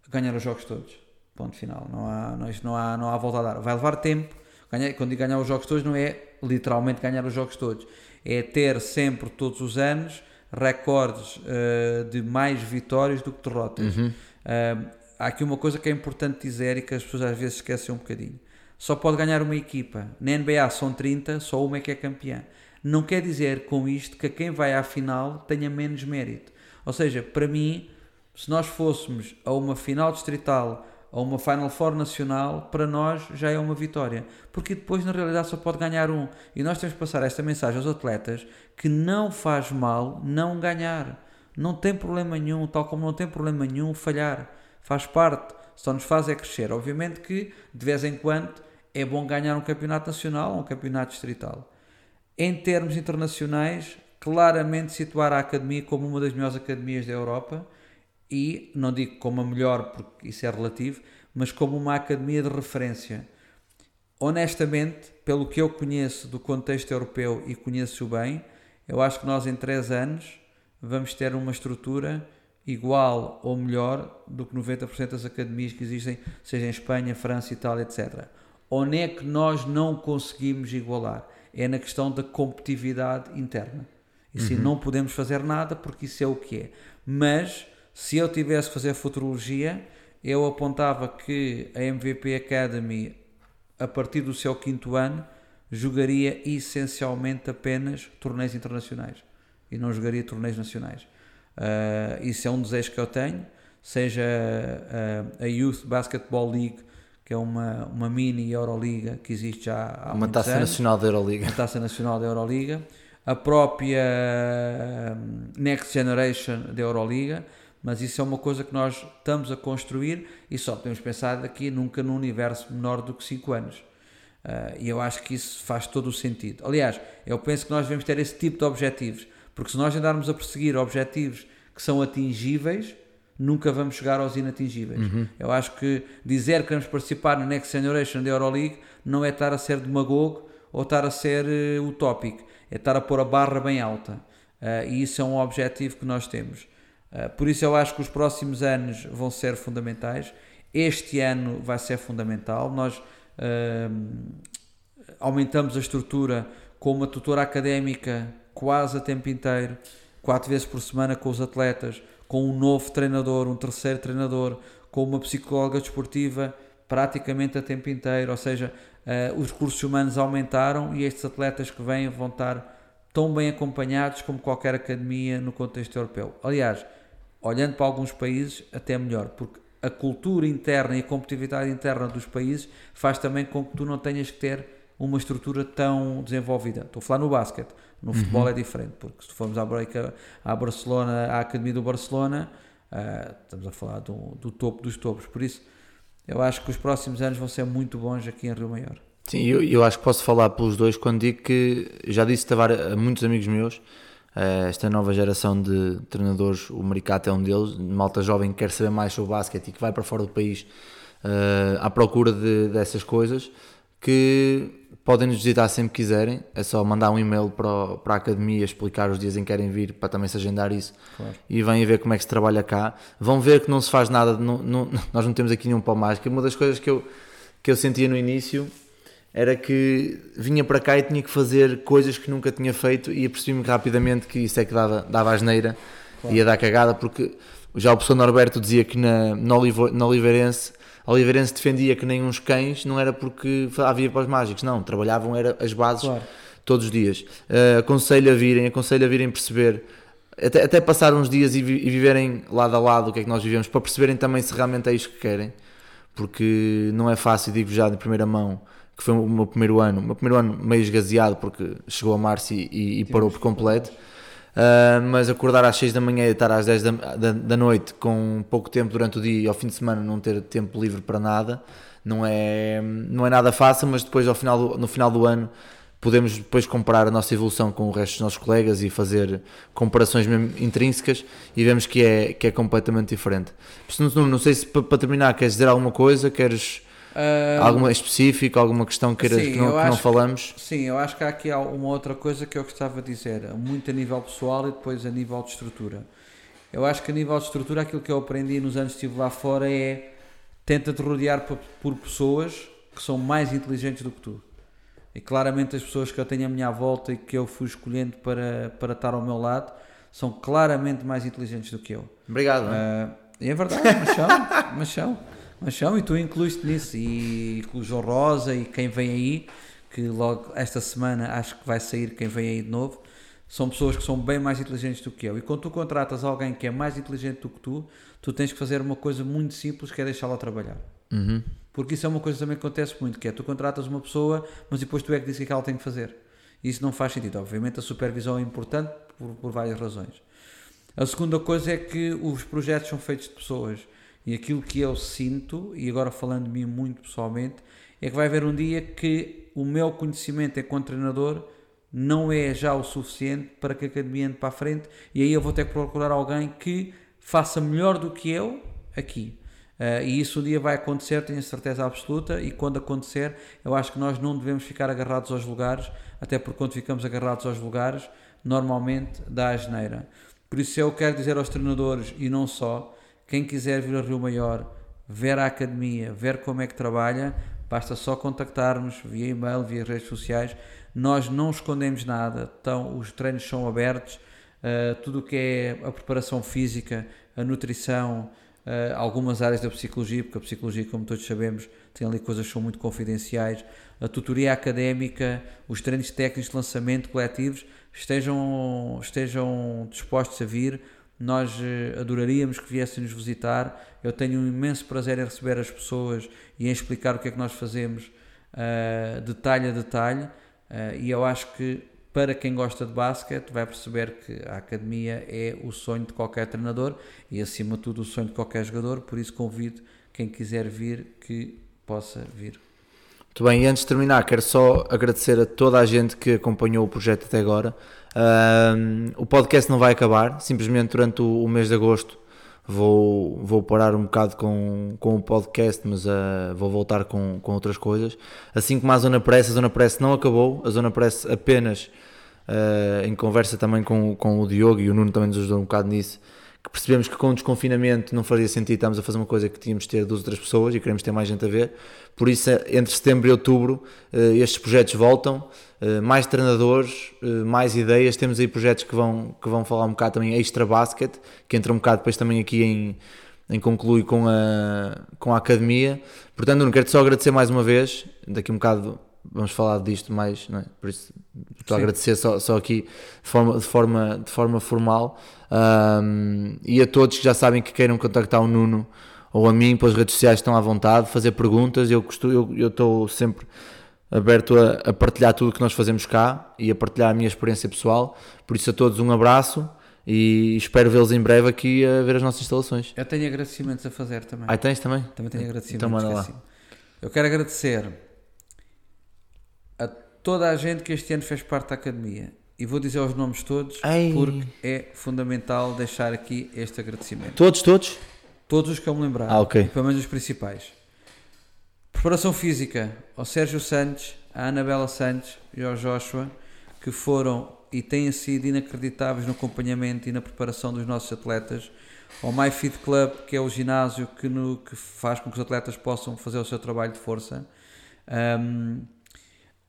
ganhar os jogos todos. Ponto final. Não há, não, não, há, não há volta a dar. Vai levar tempo. Ganhar, quando digo ganhar os jogos todos, não é literalmente ganhar os jogos todos. É ter sempre, todos os anos, recordes uh, de mais vitórias do que derrotas. Uhum. Uh, há aqui uma coisa que é importante dizer e que as pessoas às vezes esquecem um bocadinho. Só pode ganhar uma equipa. Na NBA são 30, só uma é que é campeã. Não quer dizer com isto que quem vai à final tenha menos mérito. Ou seja, para mim, se nós fôssemos a uma final distrital a uma Final Four nacional, para nós já é uma vitória. Porque depois, na realidade, só pode ganhar um. E nós temos que passar esta mensagem aos atletas que não faz mal não ganhar. Não tem problema nenhum, tal como não tem problema nenhum falhar faz parte, só nos faz é crescer. Obviamente que, de vez em quando, é bom ganhar um campeonato nacional ou um campeonato distrital. Em termos internacionais, claramente situar a academia como uma das melhores academias da Europa e, não digo como a melhor, porque isso é relativo, mas como uma academia de referência. Honestamente, pelo que eu conheço do contexto europeu e conheço bem, eu acho que nós em 3 anos vamos ter uma estrutura igual ou melhor do que 90% das academias que existem, seja em Espanha, França, Itália, etc. Onde é que nós não conseguimos igualar? É na questão da competitividade interna. E uhum. sim, não podemos fazer nada porque isso é o que é. Mas, se eu tivesse que fazer futurologia, eu apontava que a MVP Academy, a partir do seu quinto ano, jogaria essencialmente apenas torneios internacionais e não jogaria torneios nacionais. Uh, isso é um desejo que eu tenho, seja uh, a Youth Basketball League, que é uma, uma mini Euroliga que existe já há Uma taça anos, nacional da Euroliga. Uma taça nacional da Euroliga. A própria Next Generation da Euroliga, mas isso é uma coisa que nós estamos a construir e só podemos pensar aqui nunca num universo menor do que 5 anos. Uh, e eu acho que isso faz todo o sentido. Aliás, eu penso que nós devemos ter esse tipo de objetivos porque se nós andarmos a perseguir objetivos que são atingíveis, nunca vamos chegar aos inatingíveis. Uhum. Eu acho que dizer que queremos participar na Next Generation da Euroleague não é estar a ser demagogo ou estar a ser uh, utópico, é estar a pôr a barra bem alta. Uh, e isso é um objetivo que nós temos. Uh, por isso eu acho que os próximos anos vão ser fundamentais. Este ano vai ser fundamental. Nós uh, aumentamos a estrutura com uma tutora académica quase a tempo inteiro, quatro vezes por semana com os atletas, com um novo treinador, um terceiro treinador, com uma psicóloga desportiva praticamente a tempo inteiro, ou seja, uh, os recursos humanos aumentaram e estes atletas que vêm vão estar tão bem acompanhados como qualquer academia no contexto europeu. Aliás, olhando para alguns países, até melhor, porque a cultura interna e a competitividade interna dos países faz também com que tu não tenhas que ter uma estrutura tão desenvolvida. Estou a falar no basquete. No futebol uhum. é diferente, porque se formos à, break, à Barcelona, à Academia do Barcelona, uh, estamos a falar do, do, topo dos topos. Por isso, eu acho que os próximos anos vão ser muito bons aqui em Rio Maior. Sim, eu, eu acho que posso falar pelos dois quando digo que já disse a muitos amigos meus, uh, esta nova geração de treinadores, o Maricato é um deles, malta jovem que quer saber mais sobre basquete e que vai para fora do país uh, à procura de, dessas coisas, que podem nos visitar sempre que quiserem, é só mandar um e-mail para, para a academia explicar os dias em que querem vir para também se agendar isso claro. e vêm ver como é que se trabalha cá. Vão ver que não se faz nada, não, não, [LAUGHS] nós não temos aqui nenhum pau mágico. Uma das coisas que eu, que eu sentia no início era que vinha para cá e tinha que fazer coisas que nunca tinha feito e apercebi-me rapidamente que isso é que dava, dava asneira, claro. ia dar cagada, porque já o professor Norberto dizia que na, na, Olivo, na Oliveirense Oliveirense defendia que nem uns cães, não era porque havia para os mágicos, não, trabalhavam era as bases claro. todos os dias. Uh, aconselho a virem, aconselho a virem perceber, até, até passar uns dias e, vi, e, viverem lado a lado o que é que nós vivemos, para perceberem também se realmente é isto que querem, porque não é fácil, digo já de primeira mão, que foi o meu primeiro ano, o meu primeiro ano meio esgaseado porque chegou a março e, e, e parou por completo. Uh, mas acordar às 6 da manhã e estar às 10 da, da, da, noite com pouco tempo durante o dia e ao fim de semana não ter tempo livre para nada não é, não é nada fácil, mas depois ao final do, no final do ano podemos depois comparar a nossa evolução com o resto dos nossos colegas e fazer comparações mesmo intrínsecas e vemos que é, que é completamente diferente. Não, não sei se para terminar queres dizer alguma coisa, queres uh, alguma específica, alguma questão que, sim, que, não, que não falamos? Que, sim, eu acho que há aqui uma outra coisa que eu gostava de dizer, muito a nível pessoal e depois a nível de estrutura. Eu acho que a nível de estrutura aquilo que eu aprendi nos anos que estive lá fora é tenta-te rodear por pessoas que são mais inteligentes do que tu. E claramente as pessoas que eu tenho à minha volta e que eu fui escolhendo para, para estar ao meu lado são claramente mais inteligentes do que eu. Obrigado. Uh, é verdade, mas são, [LAUGHS] mas são, e tu incluíste nisso, e com o João Rosa e quem vem aí, que logo esta semana acho que vai sair quem vem aí de novo, são pessoas que são bem mais inteligentes do que eu. E quando tu contratas alguém que é mais inteligente do que tu, tu tens que fazer uma coisa muito simples que é deixá-la trabalhar. Uhum. Porque isso é uma coisa também que acontece muito, que é tu contratas uma pessoa, mas depois tu é que dizes o que, é que ela tem que fazer. Isso não faz sentido. Obviamente a supervisão é importante por, por várias razões. A segunda coisa é que os projetos são feitos de pessoas. E aquilo que eu sinto, e agora falando de mim muito pessoalmente, é que vai haver um dia que o meu conhecimento enquanto treinador não é já o suficiente para que a academia ande para a frente e aí eu vou ter que procurar alguém que faça melhor do que eu aqui. Uh, e isso um dia vai acontecer, tenho certeza absoluta, e quando acontecer, eu acho que nós não devemos ficar agarrados aos lugares, até porque quando ficamos agarrados aos lugares, normalmente dá a geneira. Por isso eu quero dizer aos treinadores, e não só, quem quiser vir a Rio Maior, ver a academia, ver como é que trabalha, basta só contactar-nos via e-mail, via redes sociais. Nós não escondemos nada, então os treinos são abertos, uh, tudo o que é a preparação física, a nutrição, uh, algumas áreas da psicologia, porque a psicologia, como todos sabemos, tem ali coisas que são muito confidenciais, a tutoria académica, os treinos técnicos de lançamento coletivos, estejam, estejam dispostos a vir. Nós uh, adoraríamos que viessem nos visitar. Eu tenho um imenso prazer em receber as pessoas e em explicar o que é que nós fazemos uh, detalhe a detalhe. e eu acho que para quem gosta de basquete, vai perceber que a academia é o sonho de qualquer treinador e, acima de tudo, o sonho de qualquer jogador. Por isso, convido quem quiser vir que possa vir. Muito bem, e antes de terminar, quero só agradecer a toda a gente que acompanhou o projeto até agora. Um, o podcast não vai acabar, simplesmente durante o, o, mês de agosto vou, vou parar um bocado com, com o podcast, mas uh, vou voltar com, com outras coisas. Assim como a Zona Press, a Zona Press não acabou, a Zona Press apenas uh, em conversa também com, com o Diogo e o Nuno também nos ajudou um bocado nisso, que percebemos que com o desconfinamento não fazia sentido estamos a fazer uma coisa que tínhamos de ter duas ou três pessoas e queremos ter mais gente a ver. Por isso, entre setembro e outubro, uh, estes projetos voltam, uh, mais treinadores, mais ideias. Temos aí projetos que vão, que vão falar um bocado também extra basket, que entra um bocado depois também aqui em, em concluir com a, com a academia. Portanto, não quero só agradecer mais uma vez. Daqui um bocado vamos falar disto mais, é? por isso estou a agradecer só, só aqui de forma, de forma, de forma formal um, e a todos que já sabem que queiram contactar o Nuno ou a mim pelas redes sociais estão à vontade, fazer perguntas, eu estou eu, eu estou sempre aberto a, a, partilhar tudo o que nós fazemos cá e a partilhar a minha experiência pessoal, por isso a todos um abraço e espero vê-los em breve aqui a ver as nossas instalações. Eu tenho agradecimentos a fazer também. Ah, tens também? Também tenho agradecimentos. Então manda lá. Eu quero agradecer toda a gente que este ano fez parte da academia. E vou dizer os nomes todos Ei. porque é fundamental deixar aqui este agradecimento. Todos, todos? Todos os que eu me lembrar. Ah, ok. Pelo menos os principais. Preparação física ao Sérgio Santos, à Anabela Santos e ao Joshua, que foram e têm sido inacreditáveis no acompanhamento e na preparação dos nossos atletas. Ao MyFit Club, que é o ginásio que, no, que faz com que os atletas possam fazer o seu trabalho de força. Um,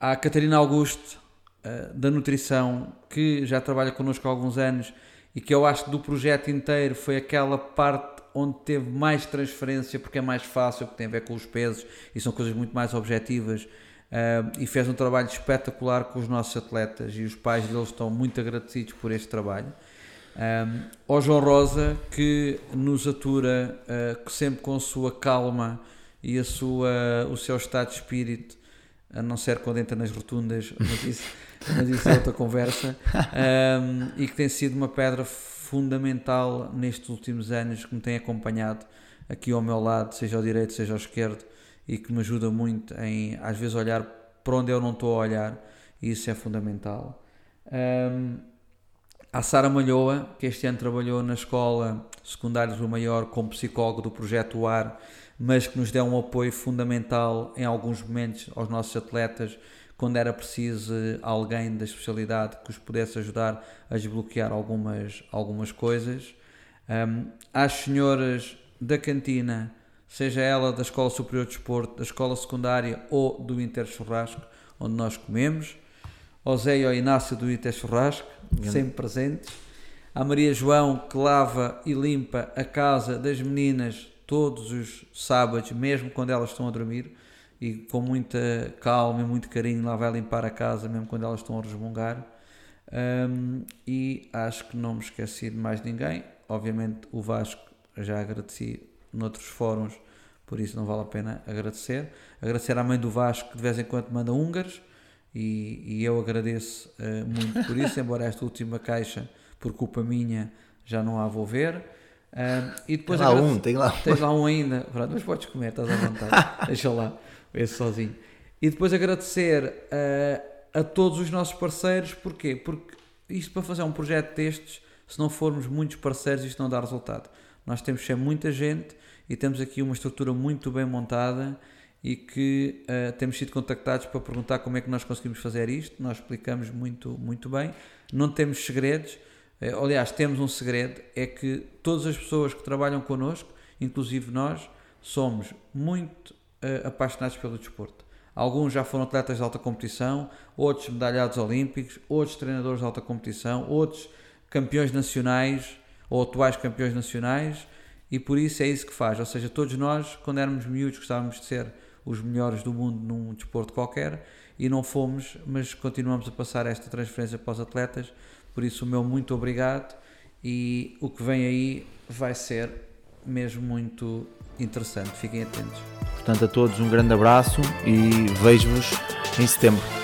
à Catarina Augusto, uh, da nutrição, que já trabalha connosco há alguns anos e que eu acho que do projeto inteiro foi aquela parte onde teve mais transferência, porque é mais fácil, porque tem a ver com os pesos e são coisas muito mais objetivas. Uh, e fez um trabalho espetacular com os nossos atletas e os pais deles estão muito agradecidos por este trabalho. Um, ao João Rosa, que nos atura uh, sempre com a sua calma e a sua, o seu estado de espírito a não ser quando entra nas rotundas, mas isso, mas isso é outra conversa, um, e que tem sido uma pedra fundamental nestes últimos anos, que me tem acompanhado aqui ao meu lado, seja ao direito, seja ao esquerdo, e que me ajuda muito em, às vezes, olhar para onde eu não estou a olhar e isso é fundamental. Um, a Sara Malhoa, que este ano trabalhou na Escola Secundária do Maior como psicólogo do Projeto AR, mas que nos deu um apoio fundamental em alguns momentos aos nossos atletas, quando era preciso alguém da especialidade que os pudesse ajudar a desbloquear algumas, algumas coisas. Um, às senhoras da cantina, seja ela da Escola Superior de Desporto, da Escola Secundária ou do Inter Churrasco, onde nós comemos, ao Zé e ao Inácio do Ité Churrasco, sempre presentes, à Maria João, que lava e limpa a casa das meninas todos os sábados, mesmo quando elas estão a dormir, e com muita calma e muito carinho lá vai limpar a casa, mesmo quando elas estão a resmungar. Um, e acho que não me esqueci de mais ninguém. Obviamente, o Vasco já agradeci noutros fóruns, por isso não vale a pena agradecer. Agradecer à mãe do Vasco, que de vez em quando manda húngaros e, e eu agradeço uh, muito por isso, [LAUGHS] embora esta última caixa, por culpa minha, já não a vou ver. Uh, e depois tem lá um, tem lá Tens lá um ainda, Pronto, mas podes comer, estás à vontade, [LAUGHS] deixa lá, esse sozinho. E depois agradecer uh, a todos os nossos parceiros, porquê? Porque isto para fazer um projeto destes, se não formos muitos parceiros, isto não dá resultado. Nós temos que ser muita gente e temos aqui uma estrutura muito bem montada e que uh, temos sido contactados para perguntar como é que nós conseguimos fazer isto. Nós explicamos muito, muito bem. Não temos segredos. Uh, aliás, temos um segredo: é que todas as pessoas que trabalham connosco, inclusive nós, somos muito uh, apaixonados pelo desporto. Alguns já foram atletas de alta competição, outros medalhados olímpicos, outros treinadores de alta competição, outros campeões nacionais ou atuais campeões nacionais, e por isso é isso que faz. Ou seja, todos nós, quando éramos miúdos, gostávamos de ser os melhores do mundo num desporto qualquer e não fomos, mas continuamos a passar esta transferência para os atletas. Por isso, o meu muito obrigado e o que vem aí vai ser mesmo muito interessante. Fiquem atentos. Portanto, a todos um grande abraço e vejo-vos em setembro.